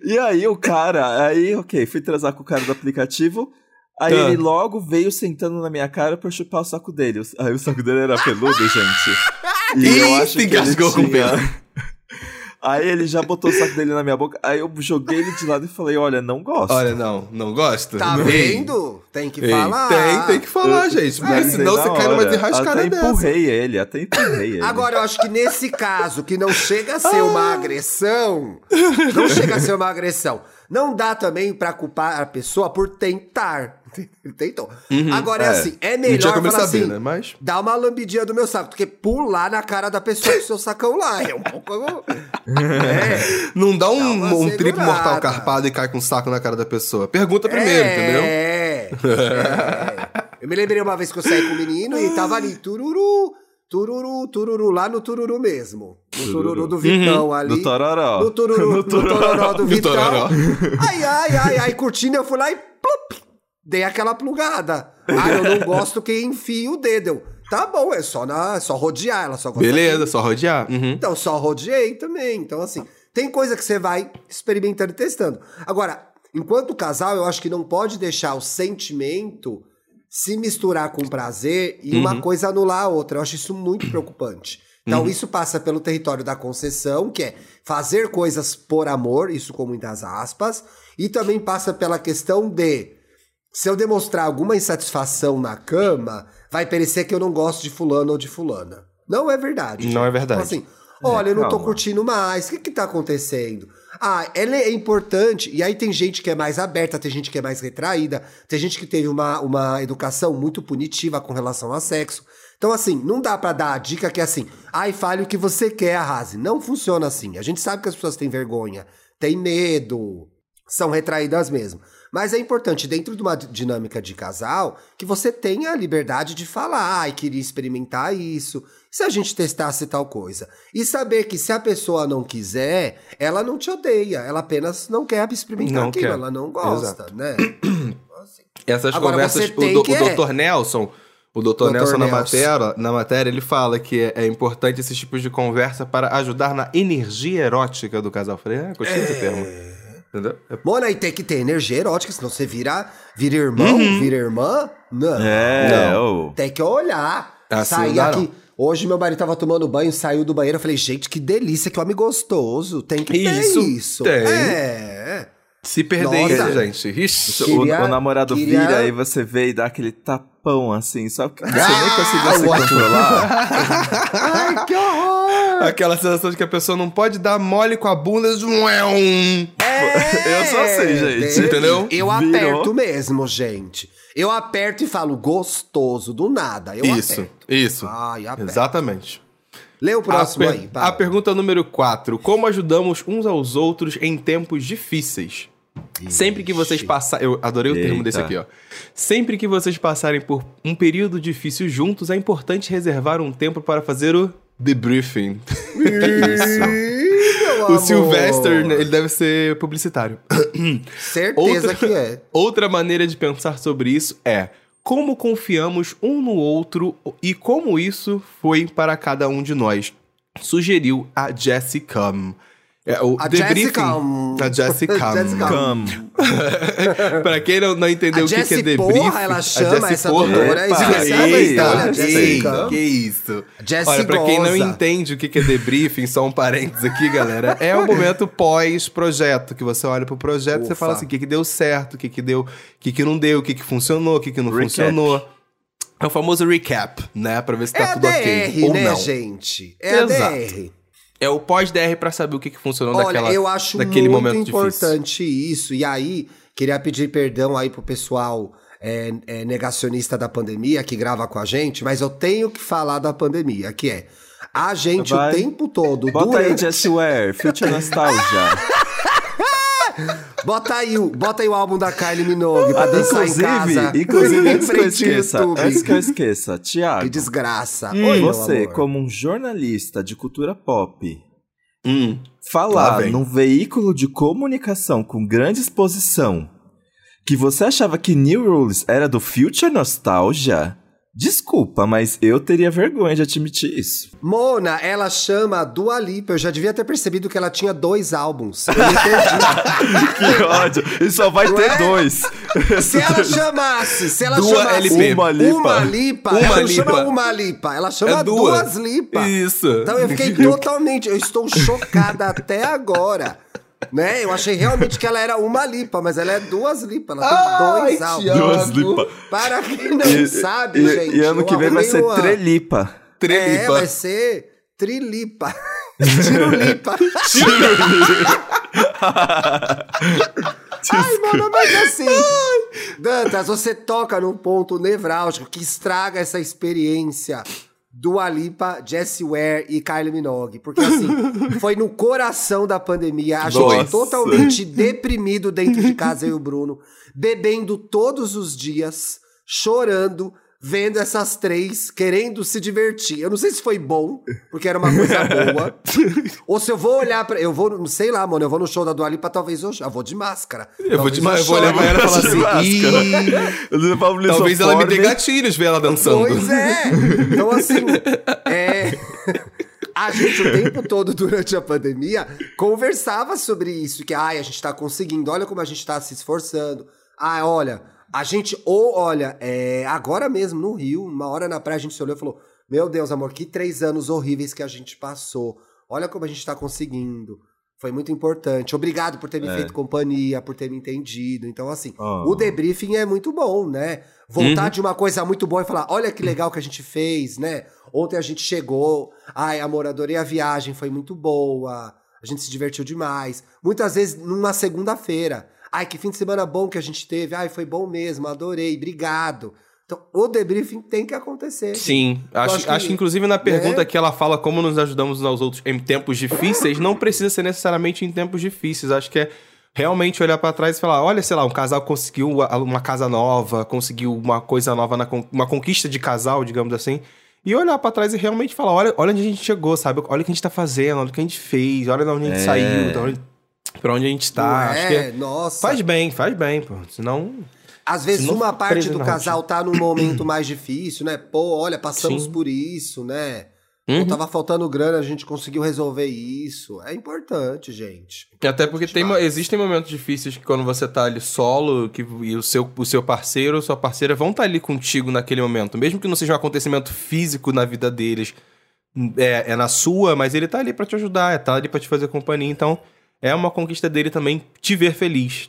E aí o cara, aí, ok, fui transar com o cara do aplicativo. Aí Tá. ele logo veio sentando na minha cara pra eu chupar o saco dele. Aí o saco dele era peludo, gente. *laughs* E eu Ih, acho que ele engasgou com tinha... Aí ele já botou o saco dele na minha boca. Aí eu joguei ele de lado e falei, olha, não gosto. Olha, não, não gosto. Tá Ei, vendo? Tem que ei, falar. Tem, tem que falar, gente. Porque Mas senão você cai numa hora, desrascada Até dessa. empurrei ele, até empurrei ele. Agora, eu acho que nesse caso, que não chega a ser uma agressão, não chega a ser uma agressão, não dá também pra culpar a pessoa por tentar. *laughs* Tentou. Agora é, é. assim, é melhor falar saber, assim, né? Mas... dá uma lambidinha do meu saco, do que pular na cara da pessoa com o seu sacão lá. É um pouco... *laughs* É. Não dá Dá um, uma um triplo segurada. mortal carpado e cai com um saco na cara da pessoa. Pergunta primeiro, entendeu? É. é. Eu me lembrei uma vez que eu saí com um menino e tava ali, tururu, tururu, tururu, lá no tururu mesmo. No tururu do Vitão ali. No tororó. No tururu, no tororó do Vitão. Ai, ai, ai, ai, curtindo, eu fui lá e plup, dei aquela plugada. Ah, eu não *laughs* gosto que enfie o dedo. Tá bom, é só, na, é só rodear, ela só gosta Beleza, só rodear. Uhum. então, só rodeei também. Então, assim, tem coisa que você vai experimentando e testando. Agora, enquanto casal, eu acho que não pode deixar o sentimento se misturar com prazer e uma coisa anular a outra. Eu acho isso muito preocupante. Então, isso passa pelo território da concessão, que é fazer coisas por amor, isso com muitas aspas, e também passa pela questão de se eu demonstrar alguma insatisfação na cama, vai parecer que eu não gosto de fulano ou de fulana. Não é verdade. Não é verdade. Então, assim, olha, eu não tô calma. curtindo mais, o que que tá acontecendo? Ah, ela é importante, e aí tem gente que é mais aberta, tem gente que é mais retraída, tem gente que teve uma, uma educação muito punitiva com relação a sexo. Então, assim, não dá pra dar a dica que é assim, ai, fale o que você quer, arrase. Não funciona assim. A gente sabe que as pessoas têm vergonha, têm medo, são retraídas mesmo. Mas é importante, dentro de uma di- dinâmica de casal, que você tenha a liberdade de falar, ai, queria experimentar isso, se a gente testasse tal coisa. E saber que se a pessoa não quiser, ela não te odeia, ela apenas não quer experimentar Não aquilo, quer. ela não gosta, Exato. né? *clears throat* Essas Agora, conversas, o, do, que o é- Dr. Nelson, o Dr. Dr. Nelson na Nelson. matéria, na matéria, ele fala que é, é importante esses tipos de conversa para ajudar na energia erótica do casal. Falei, ah, gostei desse termo. Entendeu? É- Mona, aí tem que ter energia erótica, senão você vira, vira irmão, Uhum. vira irmã. Não. É, Não. Tem que olhar. Assim sair não dá, aqui. Hoje meu marido tava tomando banho, saiu do banheiro. Eu falei, gente, que delícia, que homem gostoso. Tem que ter Isso isso. tem. É. Se perder Nossa. isso, gente. Ixi. O- Queria- o, namorado queria- vira aí você vê e dá aquele tapão assim, só que você nem Ah, conseguiu se controlar. *laughs* Ai, que horror! Aquela sensação de que a pessoa não pode dar mole com a bunda. um. É, Eu sou assim, gente. dele. Entendeu? Eu Virou. aperto mesmo, gente. Eu aperto e falo gostoso, do nada. Eu Isso, aperto. isso. Ai, aperto. Exatamente. Lê o próximo a, aí. a para. pergunta número 4. Como ajudamos uns aos outros em tempos difíceis? Sempre que vocês passarem. Eu adorei o termo Eita. desse aqui, ó. Sempre que vocês passarem por um período difícil juntos, é importante reservar um tempo para fazer o debriefing. Ih, *laughs* meu o amor. Sylvester, né, ele deve ser publicitário. *clears throat* Certeza Outra- que é. Outra maneira de pensar sobre isso é como confiamos um no outro e como isso foi para cada um de nós. Sugeriu a Jessica. É, o A Jessica. A Jessica. *laughs* Jessica. *laughs* Pra quem não, não entendeu A o que, que é debriefing... Porra, ela a chama Jessie essa Porra. doutora especialista. eita, Jessica. que isso. Jessie Olha, pra quem não entende o que que é debriefing, só um parênteses aqui, galera, é o momento pós-projeto, que você olha pro projeto e você fala assim, o que que deu certo, o que que deu, o que que não deu, o que que funcionou, o que que não Recap. funcionou. É o famoso recap, né? Pra ver se tá É a tudo DR, ok. Ou né, não. gente? É Exato. a DR. É o pós-DR pra saber o que que funcionou Olha, naquela, eu acho naquele muito momento difícil. importante isso. E aí, queria pedir perdão aí pro pessoal é, é, negacionista da pandemia que grava com a gente, mas eu tenho que falar da pandemia, que é a gente Vai. o tempo todo Bota aí durante... Just Wear, Future Nostalgia. *laughs* Bota aí, o- bota aí o álbum da Kylie Minogue pra dançar em casa. inclusive, inclusive antes que eu esqueça, antes que eu esqueça, Thiago, Que desgraça. Oi, meu você, amor. como um jornalista de cultura pop, Hum. Falar num veículo de comunicação com grande exposição que você achava que New Rules era do Future Nostalgia? Desculpa, mas eu teria vergonha de admitir isso. Mona, ela chama a Dua Lipa. Eu já devia ter percebido que ela tinha dois álbuns. Eu perdi. *laughs* Que ódio! E só vai Não ter é? dois. se ela chamasse, se ela Dua chamasse LP. Uma lipa. uma lipa, Uma ela não lipa. chama uma lipa, ela chama É duas. duas lipas. Isso. Então eu fiquei totalmente, eu estou chocada até agora. Né? Eu achei realmente que ela era uma lipa, mas ela é duas lipas, ela tem Ai, dois álbuns. Duas lipas. Para quem não E, sabe, e- gente. e ano que vem vai ser uma- Trelipa. É, Trelipa. vai ser trilipa. *laughs* Tirulipa. Ai, mano, mas assim. Dantas, você toca num ponto nevrálgico que estraga essa experiência do Alipa, Jessie Ware e Kylie Minogue. Porque assim, *laughs* foi no coração da pandemia. A gente Nossa. totalmente deprimido dentro de casa, eu e o Bruno, bebendo todos os dias, chorando. Vendo essas três, querendo se divertir. Eu não sei se foi bom, porque era uma coisa boa. *laughs* ou se eu vou olhar pra. Eu vou, não sei lá, mano. Eu vou no show da Dua Lipa, talvez eu, eu vou de máscara. Eu vou, Talvez de, eu vou olhar pra ela e falar assim, máscara. *laughs* "Ih, Eu levo Pablo talvez ela me dê gatilhos ver ela dançando. Pois é. *laughs* Então, assim, é... a gente o tempo todo durante a pandemia conversava sobre isso, que ai, a gente tá conseguindo, olha como a gente tá se esforçando. Ah, olha, a gente, ou olha, é, agora mesmo no Rio, uma hora na praia, a gente se olhou e falou: Meu Deus, amor, que três anos horríveis que a gente passou. Olha como a gente tá conseguindo. Foi muito importante. Obrigado por ter me É. feito companhia, por ter me entendido. Então, assim, Oh. o debriefing é muito bom, né? Voltar Uhum. de uma coisa muito boa e falar: olha que legal que a gente fez, né? Ontem a gente chegou. Ai, amor, adorei a viagem, foi muito boa. A gente se divertiu demais. Muitas vezes numa segunda-feira. Ai, que fim de semana bom que a gente teve. Ai, foi bom mesmo, adorei, obrigado. Então, o debriefing tem que acontecer. Sim, acho, acho acho, que- que inclusive na pergunta né? que ela fala como nos ajudamos uns aos outros em tempos difíceis, não precisa ser necessariamente em tempos difíceis. Acho que é realmente olhar pra trás e falar, olha, sei lá, um casal conseguiu uma casa nova, conseguiu uma coisa nova, na, con- uma conquista de casal, digamos assim. E olhar pra trás e realmente falar, olha, olha onde a gente chegou, sabe? Olha o que a gente tá fazendo, olha o que a gente fez, olha de onde a gente É. saiu, de onde, pra onde a gente tá. Que é? é- Nossa. faz bem, faz bem, pô. Senão. Às vezes Se não uma parte do casal tá num momento *clears throat* mais difícil, né? Pô, olha, passamos Sim. por isso, né? Pô, Uhum. tava faltando grana, a gente conseguiu resolver isso. É importante, gente. Até porque tem, existem momentos difíceis que quando você tá ali solo que, e o seu, o seu parceiro ou sua parceira vão estar ali contigo naquele momento. Mesmo que não seja um acontecimento físico na vida deles, é, é na sua, mas ele tá ali pra te ajudar, é, tá ali pra te fazer companhia. Então, é uma conquista dele também te ver feliz.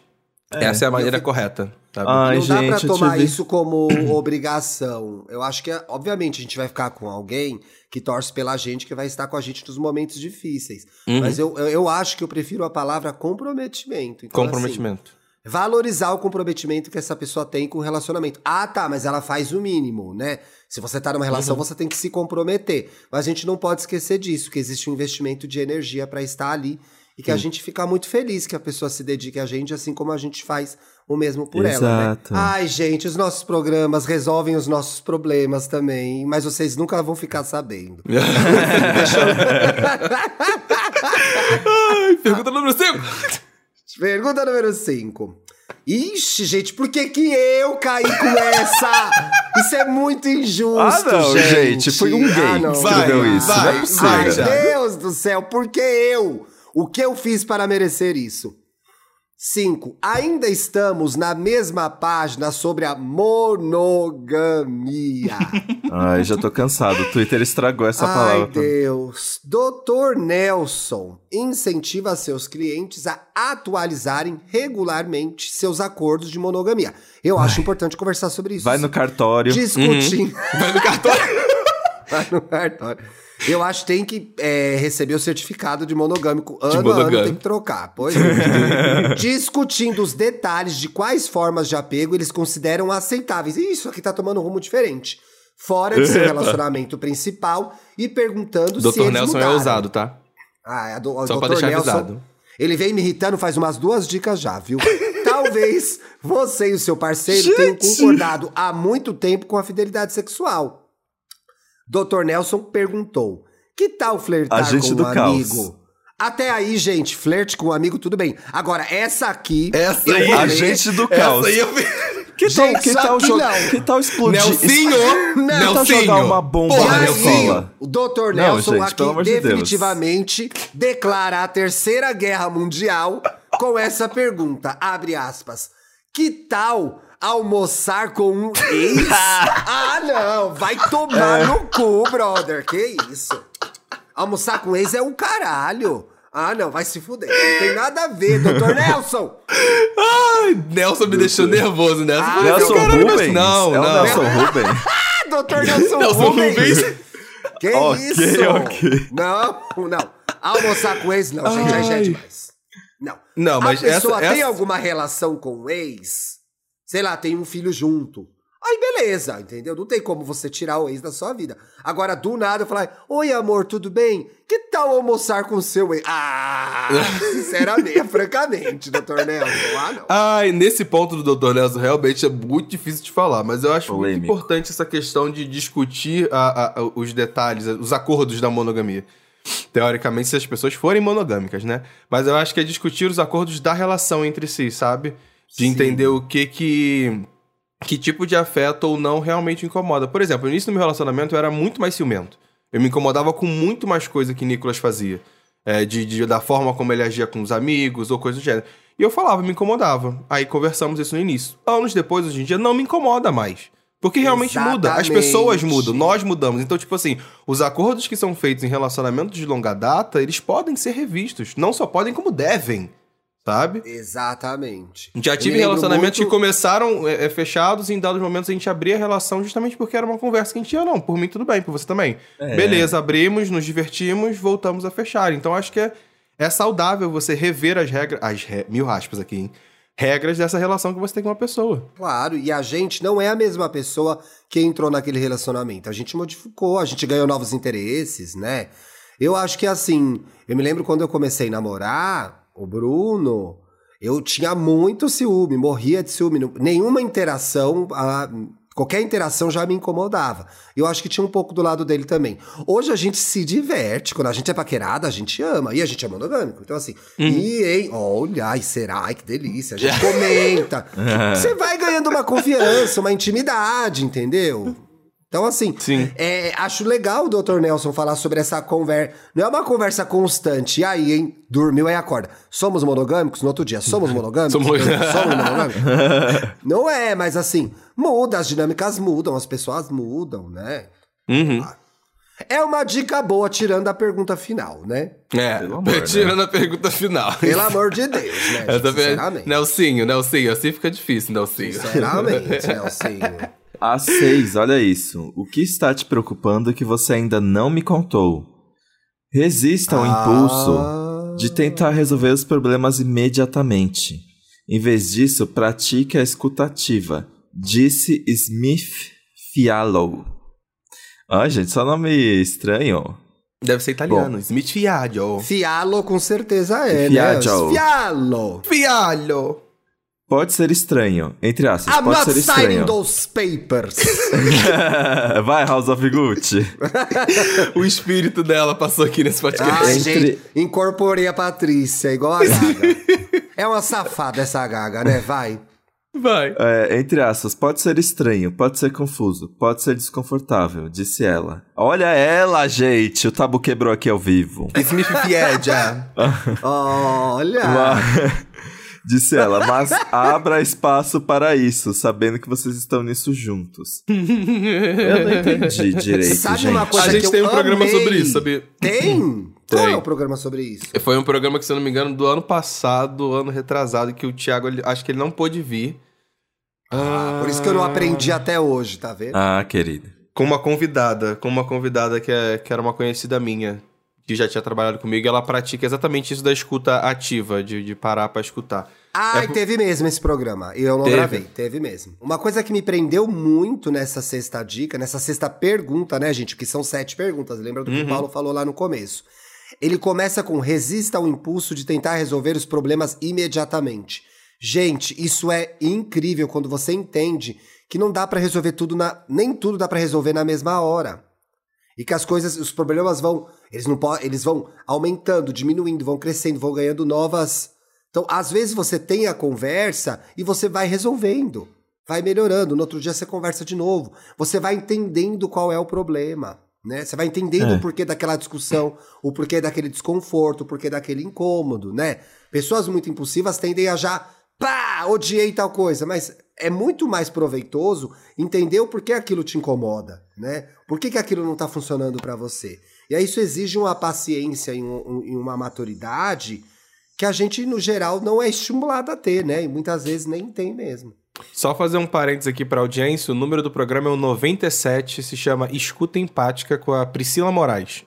Essa é a maneira correta. Sabe? Ai, não dá pra gente, tomar isso como *clears throat* obrigação. Eu acho que, obviamente, a gente vai ficar com alguém que torce pela gente, que vai estar com a gente nos momentos difíceis. Uhum. Mas eu, eu, eu acho que eu prefiro a palavra comprometimento. Então, Comprometimento. assim, valorizar o comprometimento que essa pessoa tem com o relacionamento. Ah, tá, mas ela faz o mínimo, né? Se você tá numa relação, você tem que se comprometer. Mas a gente não pode esquecer disso, que existe um investimento de energia pra estar ali e que a gente fica muito feliz que a pessoa se dedique a gente, assim como a gente faz o mesmo por ela, né? Exato. Ai, gente, os nossos programas resolvem os nossos problemas também, mas vocês nunca vão ficar sabendo. *laughs* Eu- Pergunta número 5. Pergunta número 5. Ixi, gente, por que que eu caí com essa? Isso é muito injusto, Ah, não, gente, foi um gay Ah, não. que Vai, isso. vai, não é Ai, possível. já. Deus do céu, por que eu? O que eu fiz para merecer isso? 5. Ainda estamos na mesma página sobre a monogamia. *laughs* Ai, já tô cansado. O Twitter estragou essa Ai, palavra. mim. Deus. Dr. Nelson incentiva seus clientes a atualizarem regularmente seus acordos de monogamia. Eu acho importante conversar sobre isso. Vai no cartório. Discutindo. Vai no cartório. *laughs* Vai no cartório. Eu acho que tem que é, receber o certificado de monogâmico. Ano a ano monogâmico. tem que trocar. Pois é. *laughs* Discutindo os detalhes de quais formas de apego eles consideram aceitáveis. E isso aqui tá tomando um rumo diferente. Fora de seu relacionamento principal e perguntando se Dr. eles Nelson é mudaram. ousado, tá? Ah, é do, Só Dr. pra deixar Nelson, avisado. Ele vem me irritando faz umas duas dicas já, viu? *laughs* Talvez você e o seu parceiro tenham Gente! concordado há muito tempo com a fidelidade sexual. Dr. Nelson perguntou: que tal flertar Agente com do um caos. amigo? Até aí, gente, flerte com um amigo, tudo bem. Agora, essa aqui. Essa aí, falei- Agente do caos. Essa aí eu *laughs* Que tal, Gente, que tal, jo- não. que tal explodir? Nelsinho! *laughs* Não, Que tal Nelsinho! jogar uma bomba Porra, na Nelsinho! escola? o Dr. Não, Nelson gente, aqui pelo amor de Deus. definitivamente declara a Terceira Guerra Mundial com essa pergunta, abre aspas. Que tal almoçar com um *laughs* ex? ah, não, vai tomar É. no cu, brother, que isso? Almoçar com ex é um caralho. Ah, não, vai se fuder. Não tem nada a ver, Dr. *laughs* Nelson. Ai, Nelson me deixou nervoso nessa. Ah, Nelson caralho, Rubens? Não, é o não. Nelson *laughs* Rubens? Ah, Dr. Nelson, Nelson Rubens. Rubens. Que Ok, isso? ok. Não, não. Almoçar com ex, não, gente, aí já é Ai. demais. Não. Não, mas A pessoa essa- tem essa- alguma relação com o ex? Sei lá, tem um filho junto. Aí beleza, entendeu? Não tem como você tirar o ex da sua vida. Agora, do nada, eu falar, oi amor, tudo bem? Que tal almoçar com o seu ex? Ah, *laughs* sinceramente, francamente, doutor Nelson. Ah, não. Ai, nesse ponto do Dr. Nelson realmente é muito difícil de falar, mas eu acho muito Polêmico. importante essa questão de discutir a- a- os detalhes, os acordos da monogamia. Teoricamente, se as pessoas forem monogâmicas, né? Mas eu acho que é discutir os acordos da relação entre si, sabe? De Sim. entender o que que. Que tipo de afeto ou não realmente incomoda. Por exemplo, no início do meu relacionamento eu era muito mais ciumento. Eu me incomodava com muito mais coisa que Nicolas fazia. É, de, de- da forma como ele agia com os amigos ou coisa do gênero. E eu falava, me incomodava. Aí conversamos isso no início. Anos depois, hoje em dia, não me incomoda mais. Porque realmente muda. As Exatamente. pessoas mudam, nós mudamos. Então, tipo assim, os acordos que são feitos em relacionamentos de longa data, eles podem ser revistos. Não só podem, como devem. Sabe? Exatamente. Já tive relacionamentos muito- que começaram é, é, fechados e em dados momentos a gente abria a relação justamente porque era uma conversa que a gente tinha, não, por mim tudo bem, por você também. É. Beleza, abrimos, nos divertimos, voltamos a fechar. Então acho que é, é saudável você rever as regras, as re- mil aspas aqui, hein? Regras dessa relação que você tem com uma pessoa. Claro, e a gente não é a mesma pessoa que entrou naquele relacionamento. A gente modificou, a gente ganhou novos interesses, né? Eu acho que assim, eu me lembro quando eu comecei a namorar, o Bruno, eu tinha muito ciúme, morria de ciúme. Nenhuma interação, ah, qualquer interação já me incomodava. Eu acho que tinha um pouco do lado dele também. Hoje a gente se diverte, quando a gente é paquerada, a gente ama, e a gente é monogâmico. Então assim, e hein, olha, ai, será, ai que delícia, a gente *laughs* comenta. Você vai ganhando uma confiança, uma intimidade, entendeu? Então, assim, Sim. é, acho legal o Dr. Nelson falar sobre essa conversa. Não é uma conversa constante. E aí, hein? Dormiu, aí acorda. Somos monogâmicos? No outro dia, somos monogâmicos? Somos- somos monogâmicos? *laughs* Não é, mas assim, muda, as dinâmicas mudam, as pessoas mudam, né? Uhum. É uma dica boa, tirando a pergunta final, né? É, amor, tirando a pergunta final. Pelo amor de Deus, né? *laughs* Vendo. Sinceramente. Nelsinho, Nelsinho, assim fica difícil, Nelsinho. Sinceramente, *laughs* Nelsinho. A 6, olha isso. O que está te preocupando que você ainda não me contou? Resista ao Ah. impulso de tentar resolver os problemas imediatamente. Em vez disso, pratique a escutativa. Disse Smith Fialo. Ah, gente, só nome estranho. Deve ser italiano. Smith Fiaggio. Fialo com certeza é, Fiaggio. né? Fialo. Fialho! Pode ser estranho, entre aspas, I'm pode not ser signing estranho. those papers. *laughs* Vai, House of Gucci. *laughs* O espírito dela passou aqui nesse podcast. Ai, Entre- gente, incorporei a Patrícia, igual a Gaga. *laughs* é uma safada essa Gaga, né? Vai. Vai. É, entre aspas, pode ser estranho, pode ser confuso, pode ser desconfortável, disse ela. Olha ela, gente, o tabu quebrou aqui ao vivo. Smith Fiaggia. Olha. Mas- disse ela, mas abra espaço para isso, sabendo que vocês estão nisso juntos. Eu não entendi *laughs* direito, Sabe gente. uma coisa A gente que tem eu um programa amei? sobre isso, sabia? Tem? *laughs* Qual Tem. é o programa sobre isso? Foi um programa que, se eu não me engano, do ano passado, ano retrasado, que o Thiago, ele- acho que ele não pôde vir. Ah, por isso que eu não aprendi até hoje, tá vendo? Ah, querida. Com uma convidada, com uma convidada que, é, que era uma conhecida minha, que já tinha trabalhado comigo, e ela pratica exatamente isso da escuta ativa, de, de parar pra escutar. Ai, É teve mesmo esse programa. E eu não Teve. gravei, teve mesmo. Uma coisa que me prendeu muito nessa sexta dica, nessa sexta pergunta, né, gente? Que são sete perguntas, lembra do que Uhum. o Paulo falou lá no começo. Ele começa com resista ao impulso de tentar resolver os problemas imediatamente. Gente, isso é incrível quando você entende que não dá pra resolver tudo na. Nem tudo dá pra resolver na mesma hora. E que as coisas, os problemas vão. Eles não podem. Eles vão aumentando, diminuindo, vão crescendo, vão ganhando novas. Então, às vezes você tem a conversa e você vai resolvendo. Vai melhorando. No outro dia você conversa de novo. Você vai entendendo qual é o problema. Né? Você vai entendendo É. o porquê daquela discussão, o porquê daquele desconforto, o porquê daquele incômodo, né? Pessoas muito impulsivas tendem a já, pá, odiei tal coisa, mas é muito mais proveitoso entender o porquê aquilo te incomoda, né? Por que, que aquilo não tá funcionando pra você? E aí isso exige uma paciência e, um- um- e uma maturidade que a gente, no geral, não é estimulado a ter, né? E muitas vezes nem tem mesmo. Só fazer um parênteses aqui pra audiência, o número do programa é o 97, se chama Escuta Empática com a Priscila Moraes.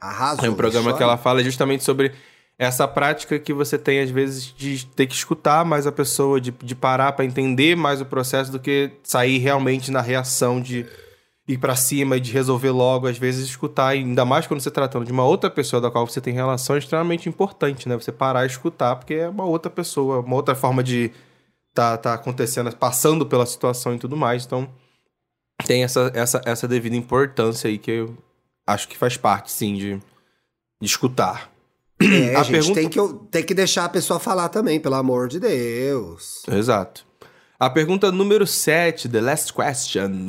Arrasou. É um programa que ela fala justamente sobre essa prática que você tem, às vezes, de ter que escutar mais a pessoa, de, de parar pra entender mais o processo do que sair realmente na reação de ir pra cima e de resolver logo. Às vezes, escutar, ainda mais quando você tá tratando de uma outra pessoa da qual você tem relação, é extremamente importante, né? Você parar e escutar, porque é uma outra pessoa, uma outra forma de tá, tá acontecendo, passando pela situação e tudo mais. Então, tem essa, essa, essa devida importância aí que eu acho que faz parte, sim, de, de escutar. É, A gente, pergunta- tem, que, tem que deixar a pessoa falar também, pelo amor de Deus. Exato. A pergunta número 7, the last question.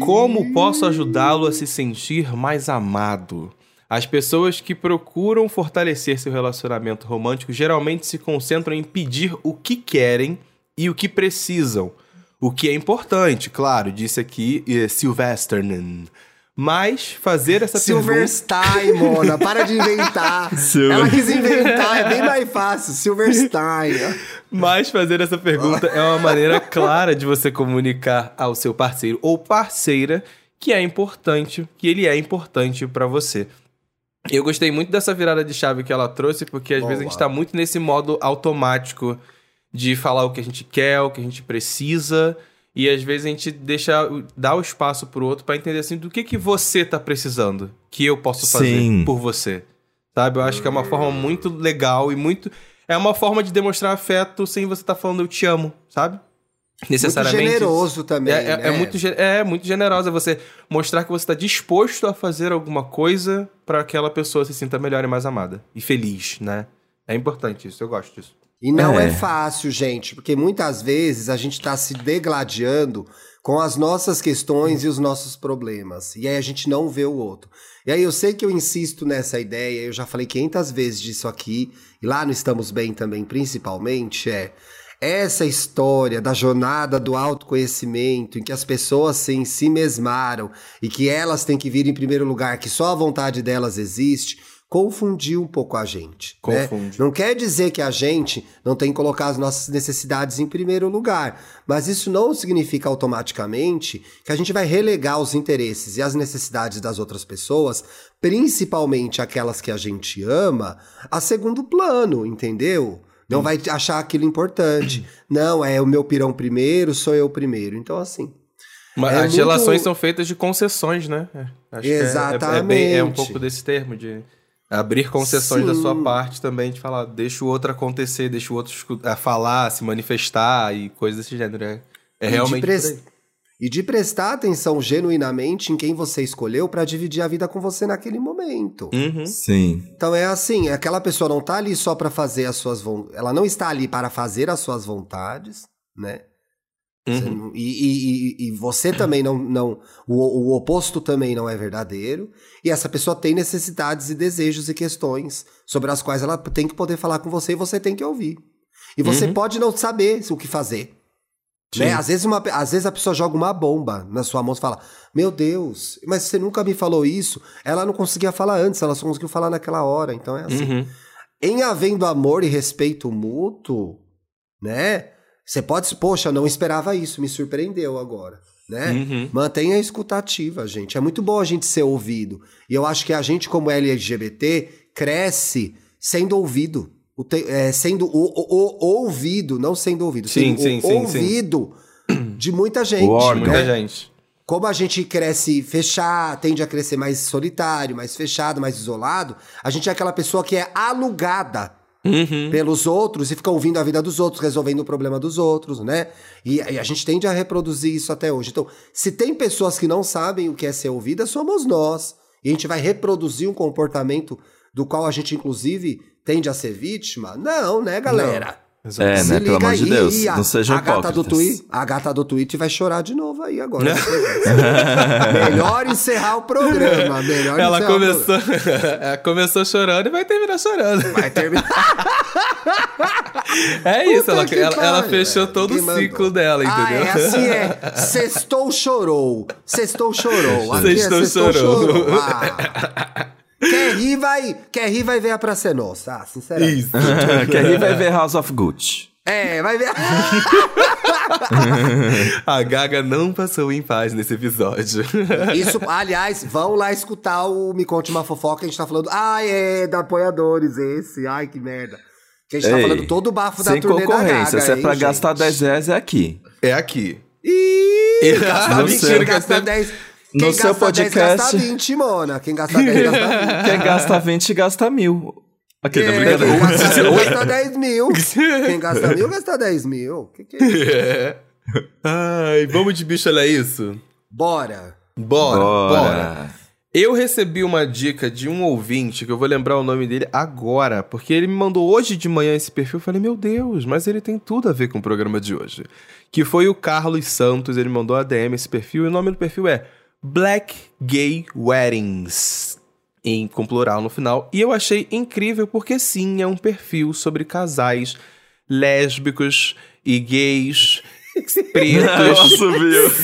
Como posso ajudá-lo a se sentir mais amado? As pessoas que procuram fortalecer seu relacionamento romântico geralmente se concentram em pedir o que querem e o que precisam. O que é importante, claro, disse aqui eh, Sylvester. Mas fazer essa pergunta... Silverstein, Mona, para de inventar. *laughs* Silver- Ela quis inventar, é bem mais fácil. Silverstein. Mas fazer essa pergunta é uma maneira clara de você comunicar ao seu parceiro ou parceira que é importante, que ele é importante pra você. Eu gostei muito dessa virada de chave que ela trouxe, porque às Boa. vezes a gente tá muito nesse modo automático de falar o que a gente quer, o que a gente precisa, e às vezes a gente deixa dá o espaço pro outro pra entender assim do que que você tá precisando, que eu posso fazer Sim. por você. Sabe? Eu acho que é uma forma muito legal e muito é uma forma de demonstrar afeto sem você estar falando eu te amo, sabe? Muito Necessariamente. generoso também, É, é- né? é muito, é muito generosa você mostrar que você está disposto a fazer alguma coisa para aquela pessoa se sinta melhor e mais amada. E feliz, né? É importante isso, eu gosto disso. E não é. É. fácil, gente, porque muitas vezes a gente tá se degladiando com as nossas questões e os nossos problemas. E aí a gente não vê o outro. E aí eu sei que eu insisto nessa ideia, eu já falei 500 vezes disso aqui, e lá no Estamos Bem também, principalmente, é... Essa história da jornada do autoconhecimento, em que as pessoas se mesmaram e que elas têm que vir em primeiro lugar, que só a vontade delas existe, confundiu um pouco a gente. né? Confunde. Não quer dizer que a gente não tem que colocar as nossas necessidades em primeiro lugar, mas isso não significa automaticamente que a gente vai relegar os interesses e as necessidades das outras pessoas, principalmente aquelas que a gente ama, a segundo plano, entendeu? Não vai achar aquilo importante. *clears throat* Não, é o meu pirão primeiro, sou eu primeiro. Então, assim. Mas É as muito- relações são feitas de concessões, né? É, acho que é- é- É, bem- é um Exatamente. pouco desse termo, de abrir concessões da sua Sim. parte também, de falar, deixa o outro acontecer, deixa o outro eh, falar, se manifestar e coisas desse gênero. É, é E de realmente. pres- aí. E de prestar atenção genuinamente em quem você escolheu pra dividir a vida com você naquele momento. Uhum. Sim. Então é assim, aquela pessoa não tá ali só pra fazer as suas vontades, ela não está ali para fazer as suas vontades, né? Uhum. e, e- e- e você também não, não o, o oposto também não é verdadeiro. E essa pessoa tem necessidades e desejos e questões sobre as quais ela tem que poder falar com você e você tem que ouvir. E você Uhum. pode não saber o que fazer. Sim. Né? Às, vezes uma, às vezes a pessoa joga uma bomba na sua mão e fala: Meu Deus, mas você nunca me falou isso. Ela não conseguia falar antes, ela só conseguiu falar naquela hora. Então é assim. Uhum. Em havendo amor e respeito mútuo, né? Você pode, poxa, não esperava isso, me surpreendeu agora, né? Uhum. Mantenha a escutativa, gente. É muito bom a gente ser ouvido. E eu acho que a gente, como LGBT, cresce sendo ouvido. O te- é, sendo o, o- o- ouvido, não sendo ouvido. Sim, sendo sim, o sim, sim. ouvido de muita gente. O órgão. Muita né? gente. Como a gente cresce fechado, tende a crescer mais solitário, mais fechado, mais isolado, a gente é aquela pessoa que é alugada Uhum. pelos outros e fica ouvindo a vida dos outros, resolvendo o problema dos outros, né? E, e a gente tende a reproduzir isso até hoje. Então, se tem pessoas que não sabem o que é ser ouvida, somos nós. E a gente vai reproduzir um comportamento do qual a gente, inclusive, tende a ser vítima? Não, né, galera? Exato. É, Se né? Pelo amor de Deus. a, Não sejam a gata do tweet, A gata do tweet vai chorar de novo aí agora. *laughs* melhor encerrar o programa. Melhor Ela encerrar o começou, *laughs* ela começou chorando e vai terminar chorando. Vai terminar. *laughs* É isso, Puta ela, que ela, ela fechou todo o ciclo dela, entendeu? Ah, é assim é. Sextou chorou. Sextou chorou. Aqui Sextou é sextou chorou. chorou. Ah. Quer rir, vai, quer rir, vai ver a Praça é Nossa. Ah, sinceramente. Isso. *laughs* Quer rir vai ver House of Gucci. É, vai ver. *laughs* A Gaga não passou em paz nesse episódio. *laughs* Isso, aliás, vão lá escutar o Me Conte Uma Fofoca. A gente tá falando. Ah, é, da apoiadores esse. Ai, que merda. Que a gente tá Ei, falando todo o bafo da Sem turnê da concorrência. Gaga, Se é hein, pra gente? gastar 10 reais, é aqui. É aqui. Ih, Não gasta sei. 20, quem gasta Você- 10. No Quem seu gasta 10 podcast- gasta 20, Mona. Quem gasta 10 gasta *laughs* 20. Quem gasta 20, gasta mil. Aqui, tá É, brincando. quem gasta *laughs* mil gasta 10 mil. Quem gasta mil gasta 10 mil. Que que é isso? *laughs* É. Ai, vamos de bicho, olha isso? Bora. Bora, bora. Bora. Eu recebi uma dica de um ouvinte, que eu vou lembrar o nome dele agora, porque ele me mandou hoje de manhã esse perfil. Eu falei, meu Deus, mas ele tem tudo a ver com o programa de hoje. Que foi o Carlos Santos, ele mandou a DM esse perfil, e o nome do perfil é Black Gay Weddings, em, com plural no final. E eu achei incrível porque sim, é um perfil sobre casais lésbicos e gays *laughs* pretos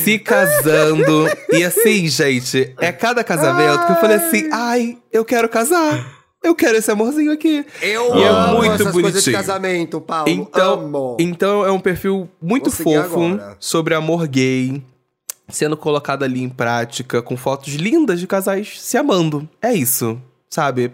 se casando. E assim, gente, é cada casamento que eu falei assim: ai, eu quero casar. Eu quero esse amorzinho aqui. Eu E é amo muito essas coisas de bonitinho. casamento, Paulo. Então, amo. então é um perfil muito fofo agora. sobre amor gay, sendo colocado ali em prática, com fotos lindas de casais se amando. É isso, sabe?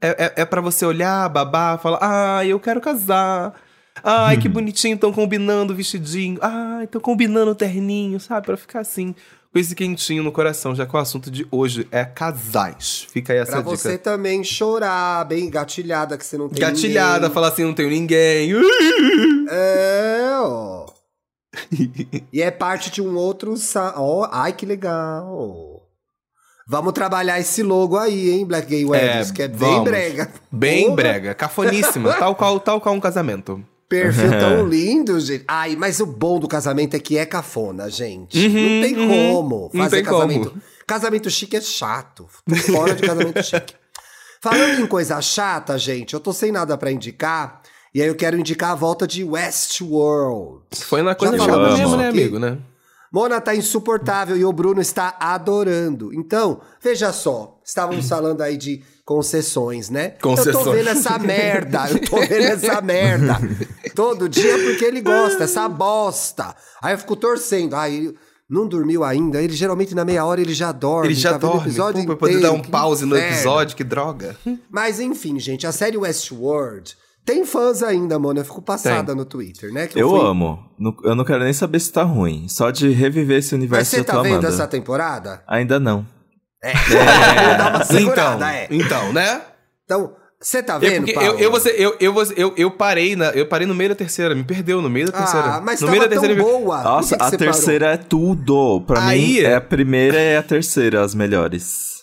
É, é, é para você olhar, babar, falar, ai, eu quero casar. Ai, que bonitinho, estão combinando o vestidinho. Ai, estão combinando o terninho, sabe? Pra ficar assim, com esse quentinho no coração, já que o assunto de hoje é casais. Fica aí essa Pra dica. você também chorar, bem gatilhada, que você não tem Gatilhada, ninguém. falar assim, não tenho ninguém. É, ó. E é parte de um outro... Sa... Ó, ai, que legal. Vamos trabalhar esse logo aí, hein, Black Gay Weddings, que é bem vamos. brega. Bem Porra, brega, cafoníssima, *laughs* tal qual, tal qual um casamento. Perfil tão lindo, gente. Ai, mas o bom do casamento é que é cafona, gente. Uhum, não tem uhum. como Não fazer tem casamento. como. Casamento chique é chato. Tô fora de casamento chique. *laughs* Falando em coisa chata, gente, eu tô sem nada pra indicar. E aí eu quero indicar a volta de Westworld. Foi na coisa chata mesmo, né, amigo, né? Mona tá insuportável e o Bruno está adorando. Então, veja só, estávamos falando aí de concessões, né? Eu tô Concessões. vendo essa merda, eu tô vendo essa merda. *laughs* Todo dia porque ele gosta, essa bosta. Aí eu fico torcendo. Aí não dormiu ainda, ele geralmente na meia hora ele já dorme. Ele já tá dorme, episódio pô, pra poder dar um pause no episódio, que droga. Mas enfim, gente, a série Westworld tem fãs ainda, mano. Eu fico passada no Twitter, né? Que Eu fui- amo. Eu não quero nem saber se tá ruim. Só de reviver esse Mas universo você eu tô tá vendo amando. essa temporada? Ainda não. *laughs* Vou dar uma segurada, então, é. então, né? Então, você tá É vendo, Paulo? eu, eu, você, eu, eu, você- eu, eu parei na, eu parei no meio da terceira, me perdeu no meio da terceira. Ah, mas no meio da terceira. boa. Nossa, a você parou? terceira é tudo. Pra Aí- mim, é a primeira e a terceira as melhores.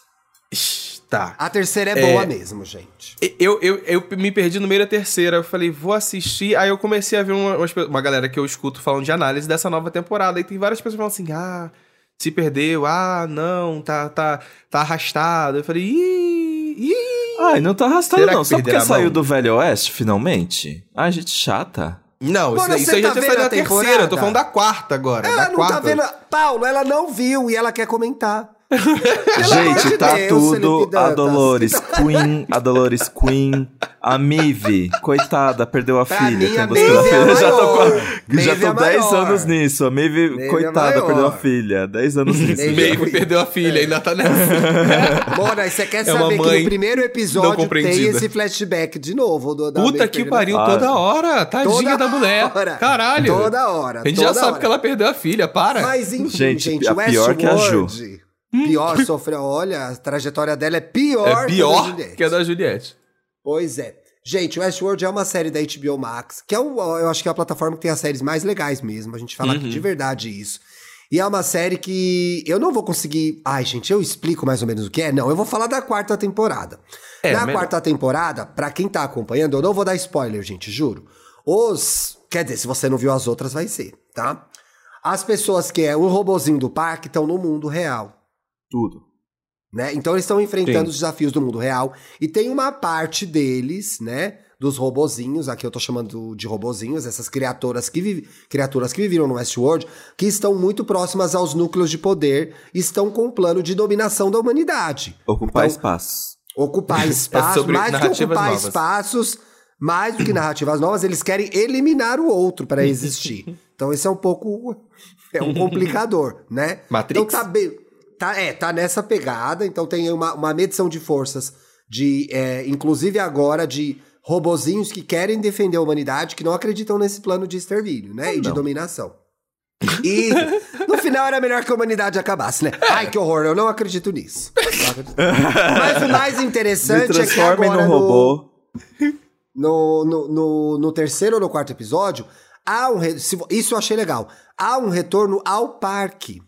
Ixi, Tá. A terceira é boa mesmo, gente. Eu, eu, eu me perdi no meio da terceira. Eu falei, vou assistir. Aí eu comecei a ver uma, uma galera que eu escuto falando de análise dessa nova temporada. E tem várias pessoas falando assim: ah, se perdeu, ah, não, tá, tá, tá arrastado. Eu falei, ih, ih. Ai, não tá arrastado Será não. Só porque saiu mão? do Velho Oeste, finalmente? Ai, gente chata. Não, isso, aí- isso você aí já tá tinha vendo saído a da terceira. Eu tô falando da quarta agora. Ela da não quarta. tá vendo. Paulo, ela não viu e ela quer comentar. Gente, de tá Deus, tudo a. Dolores *laughs* Queen, a Dolores Queen, a Mive, coitada, perdeu a Pra filha. mim, a é já tô, com- já é tô a 10 maior. anos nisso. A Mive, é coitada, maior. perdeu a filha. 10 anos nisso. Maeve- Baby perdeu a filha, ainda tá nessa. *laughs* Mona, você quer É saber que no primeiro episódio tem esse flashback de novo. Do, da Puta que pariu, Ah. toda hora. Tadinha Toda da mulher. hora. Caralho. Toda hora. A gente toda já sabe hora. que ela perdeu a filha, para. Mas enfim, Gente, gente, a pior que a Ju. Westworld, Pior sofreu, olha, a trajetória dela é pior, é que a da pior Juliette. que a da Juliette. Pois é. Gente, Westworld é uma série da HBO Max, que é o, eu acho que é a plataforma que tem as séries mais legais mesmo. A gente fala aqui de Uhum. verdade isso. E é uma série que eu não vou conseguir. Ai, gente, eu explico mais ou menos o que é? Não, eu vou falar da quarta temporada. É, Na melhor. quarta temporada, pra quem tá acompanhando, eu não vou dar spoiler, gente, juro. Os. Quer dizer, se você não viu as outras, vai ser, tá? As pessoas que é o robozinho do parque estão no mundo real. Tudo. né? Então eles estão enfrentando Sim. os desafios do mundo real e tem uma parte deles, né, dos robozinhos, aqui eu tô chamando de robozinhos, essas criaturas que vive, criaturas que viveram no Westworld, que estão muito próximas aos núcleos de poder, e estão com um plano de dominação da humanidade. Ocupar Então, espaços. Ocupar *laughs* espaços, sobre mais do que ocupar novas. espaços, mais do que narrativas novas, eles querem eliminar o outro para existir. *laughs* então esse é um pouco *laughs* é um complicador, né? Matrix? Então tá bem, tá é, tá nessa pegada, então tem uma, uma medição de forças de é, inclusive agora de robozinhos que querem defender a humanidade, que não acreditam nesse plano de extermínio, né? e de não. dominação. E no final era melhor que a humanidade acabasse, né? Ai, que horror, eu não acredito nisso. Não *laughs* acredito. Mas o mais interessante é que agora no, no, no, no, no terceiro ou no quarto episódio, há um isso eu achei legal. Há um retorno ao parque.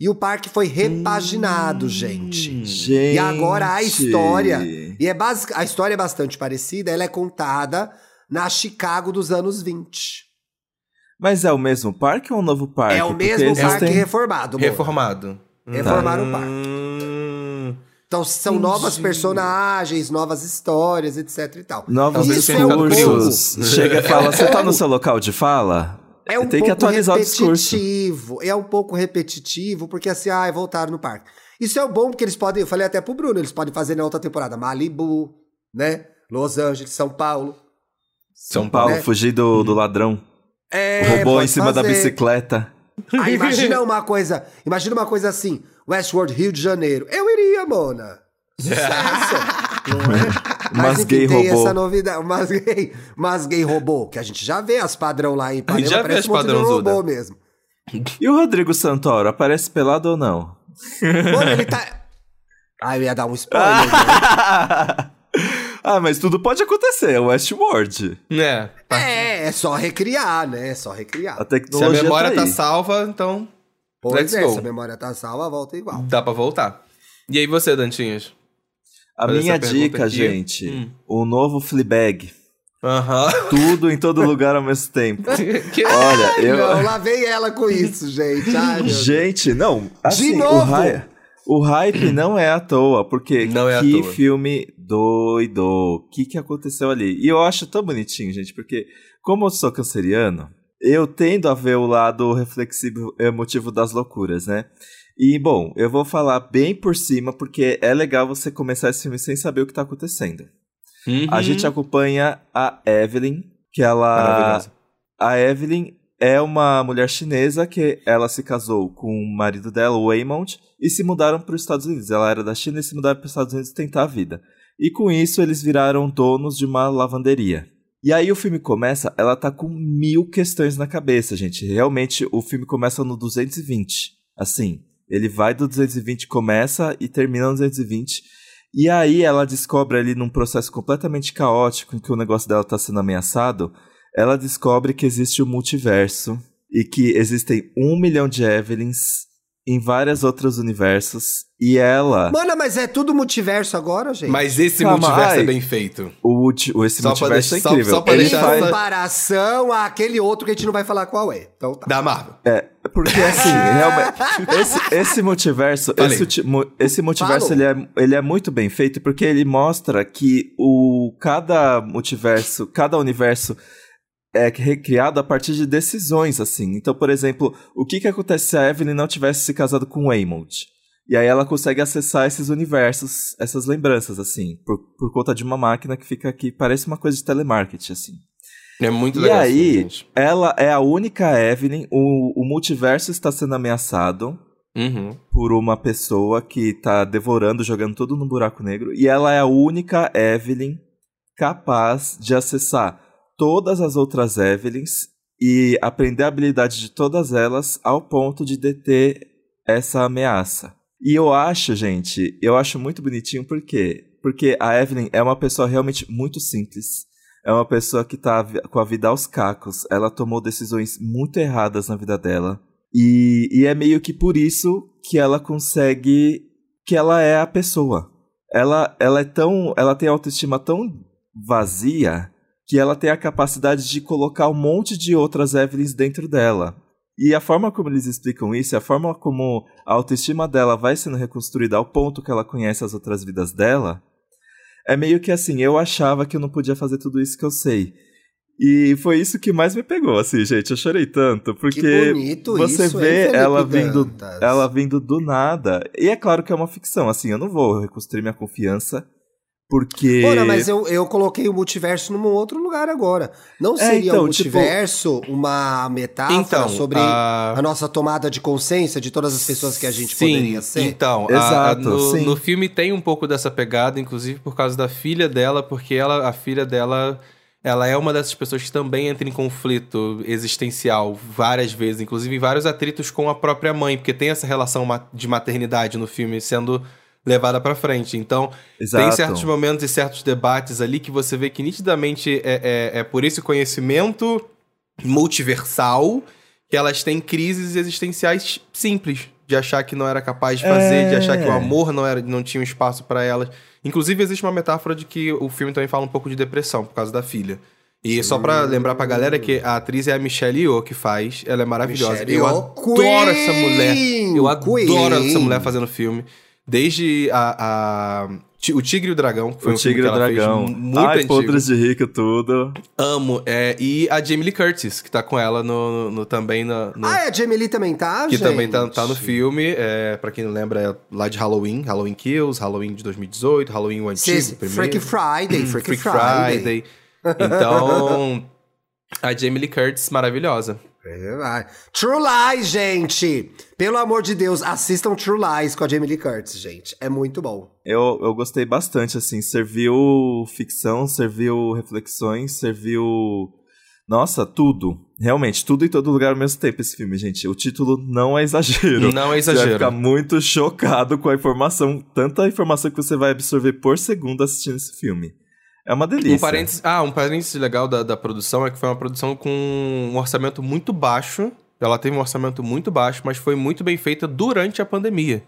E o parque foi repaginado, gente. Gente. E agora a história. E é basic, a história é bastante parecida, ela é contada na Chicago dos anos 20. Mas é o mesmo parque ou um novo parque? é o Porque mesmo existem- parque reformado. Moura. Reformado. Reformaram o parque. Hum, Então são Entendi. novos personagens, novas histórias, etc e tal. Novos ficado discursos. Chega e fala, você tá no seu local de fala? É um Tem que pouco atualizar o discurso. repetitivo. É um pouco repetitivo, porque assim, ah, voltaram no parque. Isso é bom porque eles podem, eu falei até pro Bruno, eles podem fazer na outra temporada Malibu, né? Los Angeles, São Paulo. São Paulo, né? fugir do, do ladrão. É, Roubou em cima da fazer. bicicleta. Ah, imagina *laughs* uma coisa, imagina uma coisa assim, Westworld, Rio de Janeiro. Eu iria, Mona. *laughs* Sucesso. Não é? *laughs* Mas enfim, gay tem robô. essa novidade, mas gay, mas gay robô, que a gente já vê as padrão lá em Ipanema, já vê as um padrãozuda. robô mesmo. E o Rodrigo Santoro, aparece pelado ou não? Mano, ele tá... *laughs* Ah, eu ia dar um spoiler, né? *laughs* ah, mas tudo pode acontecer, é Westworld. É. É, é só recriar, né? É só recriar. A Se a tecnologia memória tá, tá salva, então Pois let's é, go. se a memória tá salva, volta igual. dá pra voltar. E aí você, Dantinhas? A Fazer minha dica, aqui. gente, Hum. o novo Fleabag. Aham. *laughs* Tudo em todo lugar ao mesmo tempo. *laughs* Que- Olha, eu... Não, lá vem ela com isso, gente. Ai. Gente, não. Assim, novo? O Ryan, O hype *clears throat* não é à toa, porque Não é à que toa. filme doido. O que, que aconteceu ali? E eu acho tão bonitinho, gente, porque como eu sou canceriano, eu tendo a ver o lado reflexivo emotivo das loucuras, né? E, bom, eu vou falar bem por cima, porque é legal você começar esse filme sem saber o que tá acontecendo. A Uhum. gente acompanha a Evelyn, que ela. Maravilhosa. A Evelyn é uma mulher chinesa que ela se casou com o marido dela, o Waymond, e se mudaram para os Estados Unidos. Ela era da China e se mudaram para os Estados Unidos tentar a vida. E com isso eles viraram donos de uma lavanderia. E aí o filme começa, ela tá com mil questões na cabeça, gente. Realmente o filme começa no 220. Assim, ele vai do 220, começa e termina no 220. E aí ela descobre ali num processo completamente caótico em que o negócio dela tá sendo ameaçado, ela descobre que existe o multiverso e que existem um milhão de Evelyns em vários outros universos e ela, Mano, mas é tudo multiverso agora, gente? Mas esse Calma, multiverso ai. é bem feito. o, o- esse Só multiverso deixar- é só- incrível. só pra Ele deixar faz- comparação àquele outro que a gente não vai falar qual é. Então tá. Da Marvel. É, porque assim, *laughs* realmente, esse, esse multiverso, Falei. esse, esse multiverso Falou. ele é, ele é muito bem feito porque ele mostra que o cada multiverso, cada universo é recriado a partir de decisões, assim. Então, por exemplo, o que, que acontece se a Evelyn não tivesse se casado com o Waymond? E aí ela consegue acessar esses universos, essas lembranças, assim, por, por conta de uma máquina que fica aqui, parece uma coisa de telemarketing, assim. É muito E legal. esse aí, gente. ela é a única Evelyn, o, o multiverso está sendo ameaçado Uhum. por uma pessoa que tá devorando, jogando tudo no buraco negro, e ela é a única Evelyn capaz de acessar todas as outras Evelyns e aprender a habilidade de todas elas ao ponto de deter essa ameaça. E eu acho, gente, eu acho muito bonitinho por quê? Porque a Evelyn é uma pessoa realmente muito simples. É uma pessoa que tá com a vida aos cacos. Ela tomou decisões muito erradas na vida dela. E, e é meio que por isso que ela consegue. que ela é a pessoa. Ela, ela é tão. Ela tem autoestima tão vazia que ela tem a capacidade de colocar um monte de outras Evelyns dentro dela. E a forma como eles explicam isso, a forma como a autoestima dela vai sendo reconstruída ao ponto que ela conhece as outras vidas dela, é meio que assim, eu achava que eu não podia fazer tudo isso que eu sei. E foi isso que mais me pegou, assim, gente. Eu chorei tanto, porque você vê ela vindo, Dantas? ela vindo do nada. E é claro que é uma ficção, assim, eu não vou reconstruir minha confiança, porque. Ora, mas eu, eu coloquei o multiverso num outro lugar agora. Não É, seria então, o multiverso uma metáfora Então, sobre a- a nossa tomada de consciência de todas as pessoas que a gente sim, poderia ser? Então, a- Exato, a- no, sim. no filme tem um pouco dessa pegada, inclusive por causa da filha dela, porque ela, a filha dela, ela é uma dessas pessoas que também entra em conflito existencial várias vezes, inclusive em vários atritos com a própria mãe, porque tem essa relação de maternidade no filme sendo levada pra frente. Então, Exato. tem certos momentos e certos debates ali que você vê que nitidamente é, é, é por esse conhecimento multiversal que elas têm crises existenciais simples. De achar que não era capaz de fazer, de achar que o É. amor não, era, não tinha um espaço pra elas. Inclusive, existe uma metáfora de que o filme também fala um pouco de depressão por causa da filha. E só pra lembrar pra galera que a atriz é a Michelle Yeoh que faz, ela é maravilhosa. Michelle Eu adoro essa mulher. Eu Queen. adoro essa mulher fazendo filme. Desde a, a- o Tigre e o Dragão, que foi O um filme Tigre e que o ela Dragão. fez muito Ai, antigo. podres de rico, tudo. Amo. É, e a Jamie Lee Curtis, que tá com ela no, no- também no, no- Ah, é, a Jamie Lee também tá, que gente? também tá, tá no filme. É, pra quem não lembra, é lá de Halloween, Halloween Kills, Halloween de 2018, Halloween o antigo, Cês- primeiro. Freaky Friday, *clears throat* Freaky, Freak Friday. Friday. Então, a Jamie Lee Curtis, maravilhosa. É, vai. True Lies, gente! Pelo amor de Deus, assistam True Lies com a Jamie Lee Curtis, gente. É muito bom. Eu, eu gostei bastante, assim. Serviu ficção, serviu reflexões, serviu. Nossa, tudo. Realmente, tudo em todo lugar ao mesmo tempo esse filme, gente. O título não é exagero. Não é Você vai exagero. ficar muito chocado com a informação, tanta informação que você vai absorver por segundo assistindo esse filme. É uma delícia. Um parênteses, ah, um parênteses legal da, da produção é que foi uma produção com um orçamento muito baixo. Ela teve um orçamento muito baixo, mas foi muito bem feita durante a pandemia.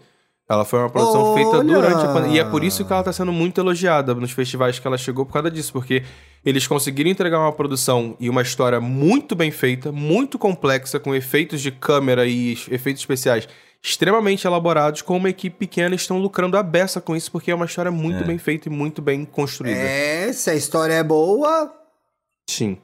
Ela foi uma produção feita Olha! durante a pandemia. E é por isso que ela tá sendo muito elogiada nos festivais que ela chegou por causa disso, porque eles conseguiram entregar uma produção e uma história muito bem feita, muito complexa, com efeitos de câmera e efeitos especiais extremamente elaborados, com uma equipe pequena, estão lucrando a beça com isso, porque é uma história muito É. bem feita e muito bem construída. É, se a história é boa, Sim.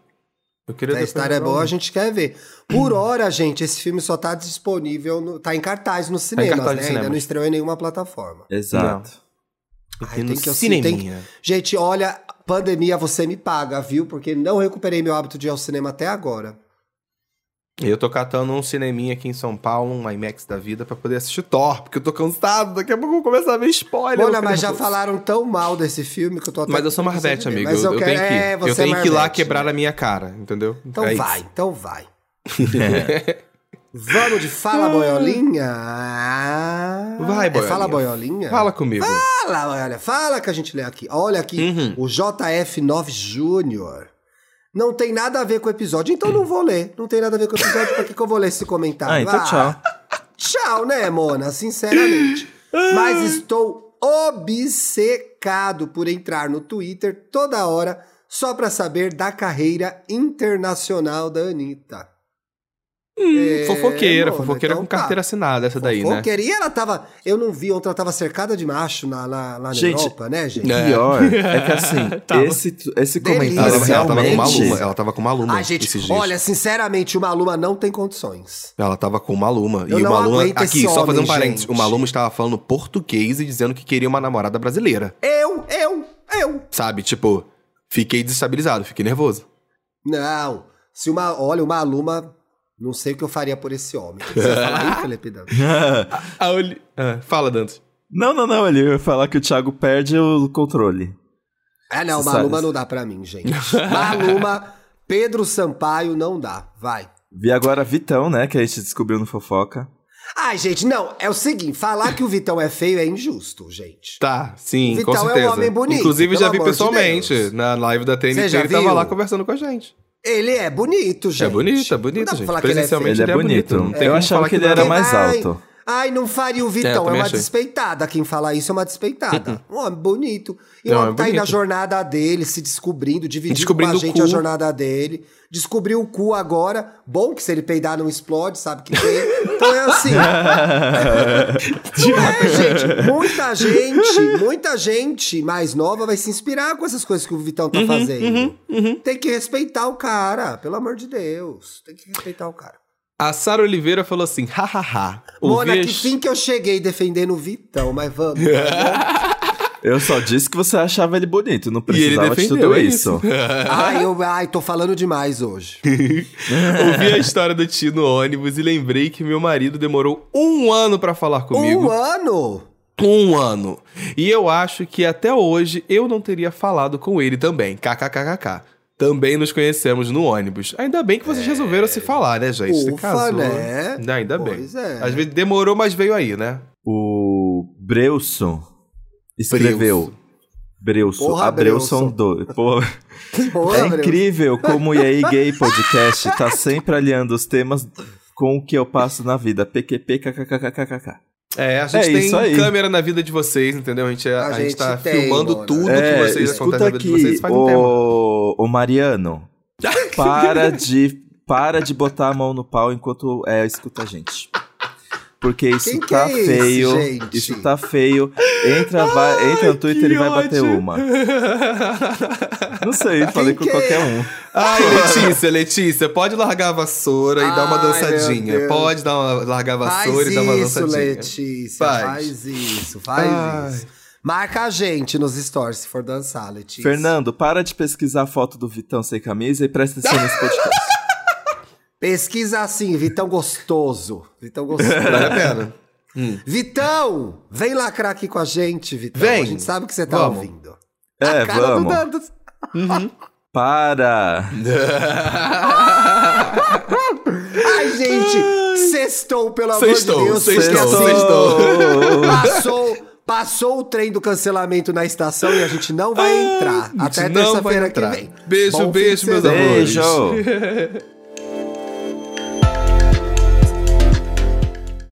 A depois história é boa, a gente quer ver. Por hora, gente, esse filme só tá disponível, no, tá em cartaz nos cinemas, cartaz né? nos Ainda não estreou em nenhuma plataforma. Exato. Ai, Tem no que assistir, tem cineminha. Gente, olha, pandemia você me paga, viu? Porque não recuperei meu hábito de ir ao cinema até agora. Eu tô catando um cineminha aqui em São Paulo, um IMAX da vida, pra poder assistir Thor, porque eu tô cansado, daqui a pouco eu vou começar a ver spoiler. Olha, mas já falaram tão mal desse filme que eu tô até Mas eu sou Marvete, amigo. Mas eu, eu quero- tenho que, é, eu é tenho que ir lá quebrar na minha cara, entendeu? Então É vai, isso. então vai. Vamos de Fala *laughs* Boiolinha? Vai, é Boiolinha. Fala Boiolinha? Fala comigo. Fala, olha, fala que a gente lê aqui. Olha aqui, Uhum. o JF9 Júnior. Não tem nada a ver com o episódio, então não vou ler. Não tem nada a ver com o episódio, pra que, que eu vou ler esse comentário? Ah, então tchau. Tchau, né, Mona? Sinceramente. Mas estou obcecado por entrar no Twitter toda hora só pra saber da carreira internacional da Anitta. É, fofoqueira, Mona, fofoqueira então com carteira tá. assinada, essa daí, né? Fofoqueira. E ela tava. Eu não vi, ontem ela tava cercada de macho na, lá, lá na Gente, Europa, né, gente? É. Pior é que assim, *laughs* esse, esse Delícia. Ela, comentário ela tava com realmente... Maluma, ela tava com Maluma Ah, gente, esses dias. olha, sinceramente, o Maluma não tem condições. Ela tava com o Maluma. Eu e Maluma. aguento Aqui, só fazendo um parênteses. gente. O Maluma estava falando português e dizendo que queria uma namorada brasileira. Eu, eu, eu. Sabe? Tipo, fiquei desestabilizado, fiquei nervoso. Não. Se uma. Olha, o Maluma. Não sei o que eu faria por esse homem. O *laughs* Você vai falar aí, Felipe Dantas? *laughs* Ah, Oli- ah, fala, Dantas. não, não, não, ele ia falar que o Thiago perde o controle. Ah, não, Você Maluma sabe. não dá pra mim, gente. Maluma, *laughs* Pedro Sampaio não dá. Vai. Vi agora Vitão, né, que a gente descobriu no Fofoca. Ai, gente, não. É o seguinte: falar que o Vitão é feio é injusto, gente. Tá, sim, Vitão com é um certeza. homem bonito, Inclusive, já vi de pessoalmente. Deus. na live da TNT, ele tava viu? lá conversando com a gente. Ele é bonito, gente. É bonito, é bonito, gente. falar é Presencialmente Ele é ele é bonito. bonito. não tem Eu achava que ele era é. mais Ai, alto. Ai, não faria o É, Vitão. É, também uma achei. despeitada. Quem fala isso é uma despeitada. Um homem bonito. E Não, o é homem tá aí na jornada dele, se descobrindo, dividindo Descobrindo com a gente a jornada dele. Descobriu o cu agora. Bom que se ele peidar não explode, sabe que tem. Então é assim. *laughs* *laughs* Não é, gente. Muita gente, muita gente mais nova vai se inspirar com essas coisas que o Vitão Uhum, tá fazendo. Tem que respeitar o cara, pelo amor de Deus. Tem que respeitar o cara. A Sara Oliveira falou assim, hahaha. Mona, que as- fim que eu cheguei defendendo o Vitão, mas vamos. *laughs* Eu só disse que você achava ele bonito, não E ele precisava de tudo isso. isso. *laughs* ai, eu, ai, tô falando demais hoje. *laughs* Ouvi a história do tio no ônibus e lembrei que meu marido demorou um ano pra falar comigo. Um ano? Um ano. E eu acho que até hoje eu não teria falado com ele também. KKKKK. Também nos conhecemos no ônibus. Ainda bem que vocês resolveram se falar, né, gente? Ufa, casou. né? Não, Ainda bem. Pois é. Às vezes demorou, mas veio aí, né? O Breusson escreveu. Breusson. Porra, a Breusson Breusson. 2. Porra. *laughs* Porra, É incrível como o E aí Gay Podcast tá sempre alinhando os temas com o que eu passo na vida. PQP, kkkkkk. É, a gente É tem câmera na vida de vocês, entendeu? A gente, a, A gente gente tá tem, filmando Mona. tudo É, que vocês acontece escuta na vida aqui, de vocês faz um tempo. o, o Mariano. *laughs* Para de, para de botar a mão no pau enquanto é, escuta a gente. Porque isso Quem que tá é esse, feio. gente? Isso tá feio. Entra, vai, entra no Twitter e vai bater ódio. uma. *laughs* Não sei, falei com que qualquer é? um. Ai, Letícia, Letícia, pode largar a vassoura e dar uma Ai, dançadinha. Pode dar uma, largar a Faz vassoura e dar uma isso, dançadinha. Letícia. Faz. Faz, isso, faz Ai. isso. Marca a gente nos stories se for dançar, Letícia. Fernando, para de pesquisar a foto do Vitão sem camisa e presta atenção nesse podcast. *laughs* Pesquisa assim, Vitão gostoso. Vitão gostoso. *laughs* Vale a pena. Vitão, vem lacrar aqui com a gente, Vitão. Vem. A gente sabe que você tá Vamos. ouvindo. É, a cara vamos. do Dantas. *laughs* Para! *laughs* Ai, gente, sextou, pelo amor Sextou, de Deus. sextou, porque assim, sextou. Passou, passou o trem do cancelamento na estação e a gente não vai entrar. Até terça-feira que vem. Beijo, Bom beijo, meus amores. Beijo! *laughs*